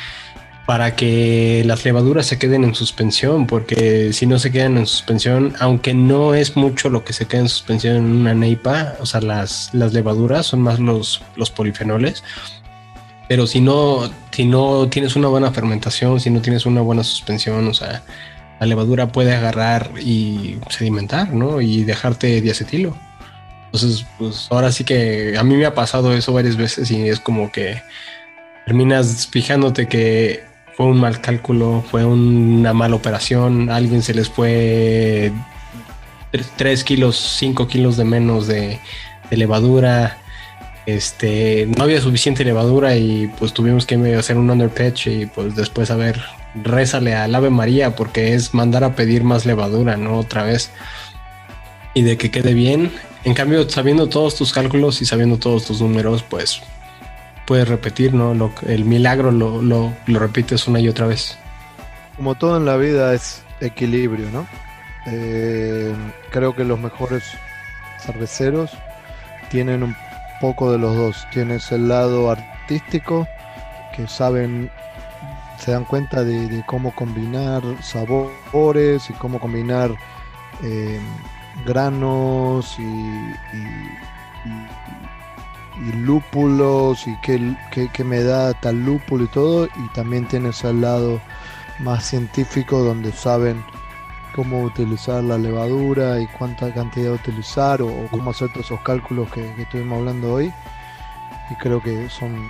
Para que las levaduras se queden en suspensión, porque si no se quedan en suspensión, aunque no es mucho lo que se queda en suspensión en una neipa, o sea, las, las levaduras son más los, los polifenoles, pero si no, si no tienes una buena fermentación, si no tienes una buena suspensión, o sea, la levadura puede agarrar y sedimentar, ¿no? Y dejarte diacetilo. Entonces, pues ahora sí que a mí me ha pasado eso varias veces y es como que terminas fijándote que fue un mal cálculo, fue una mala operación, alguien se les fue 3 kilos, 5 kilos de menos de, levadura, este, no había suficiente levadura y pues tuvimos que hacer un underpatch y pues después a ver, rézale al Ave María porque es mandar a pedir más levadura, ¿no? Otra vez. Y de que quede bien. En cambio, sabiendo todos tus cálculos y sabiendo todos tus números, pues puedes repetir, ¿no? el milagro lo, lo, repites una y otra vez.
Como todo en la vida es equilibrio, ¿no? Eh, creo que los mejores cerveceros tienen un poco de los dos. Tienes el lado artístico, que saben, se dan cuenta de, cómo combinar sabores y cómo combinar eh, granos y lúpulos y qué, me da tal lúpulo y todo. Y también tienes al lado más científico donde saben cómo utilizar la levadura y cuánta cantidad utilizar o, cómo hacer todos esos cálculos que, estuvimos hablando hoy. Y creo que son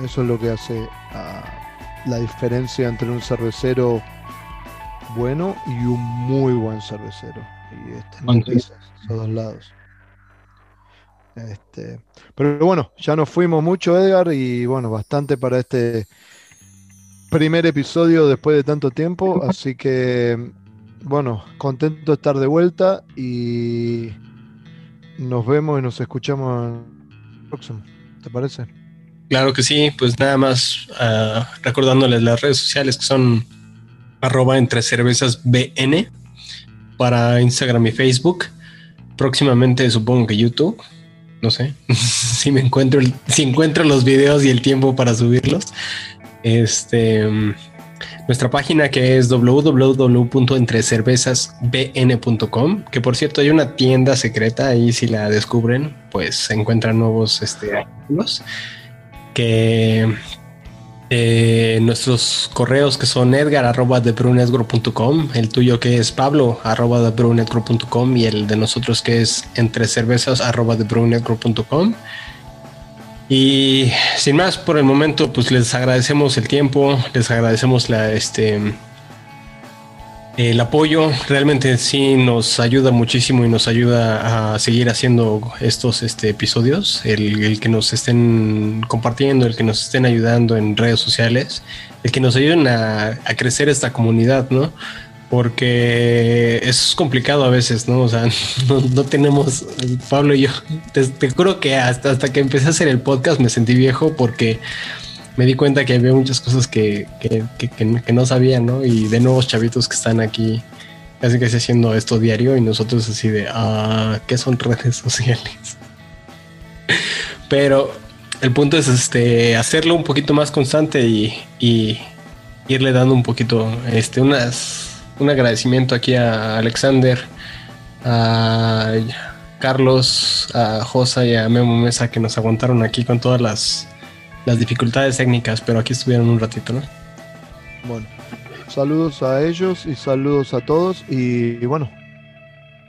eso es lo que hace ah, la diferencia entre un cervecero bueno y un muy buen cervecero. Y este, esos dos lados. Este, pero bueno, ya nos fuimos mucho, Edgar, y bueno, bastante para este primer episodio después de tanto tiempo. Así que, bueno, contento de estar de vuelta y nos vemos y nos escuchamos en el próximo. ¿Te parece?
Claro que sí, pues nada más uh, recordándoles las redes sociales que son arroba entre cervezas BN para Instagram y Facebook. Próximamente supongo que YouTube no sé si me encuentro si encuentro los videos y el tiempo para subirlos. Este nuestra página que es www.entrecervezasbn.com, que por cierto hay una tienda secreta ahí si la descubren, pues se encuentran nuevos este, artículos que eh, nuestros correos que son edgar arroba de el tuyo que es pablo arroba de y el de nosotros que es entre cervezas arroba de Y sin más por el momento, pues les agradecemos el tiempo, les agradecemos la este el apoyo realmente sí nos ayuda muchísimo y nos ayuda a seguir haciendo estos este, episodios, el, que nos estén compartiendo, el que nos estén ayudando en redes sociales, el que nos ayuden a, crecer esta comunidad, ¿no? Porque es complicado a veces, ¿no? O sea, no, tenemos, Pablo y yo, te, te juro que hasta, hasta que empecé a hacer el podcast me sentí viejo porque me di cuenta que había muchas cosas que, no sabía, ¿no? Y de nuevos chavitos que están aquí casi que haciendo esto diario y nosotros así de, ah, ¿qué son redes sociales? Pero el punto es este hacerlo un poquito más constante y, irle dando un poquito, este, unas, un agradecimiento aquí a Alexander, a Carlos, a Josa y a Memo Mesa que nos aguantaron aquí con todas las las dificultades técnicas, pero aquí estuvieron un ratito, ¿no?
Bueno, saludos a ellos y saludos a todos y, bueno,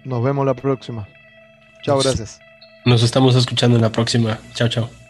nos vemos la próxima. Chao, gracias.
Nos estamos escuchando en la próxima. Chao, chao.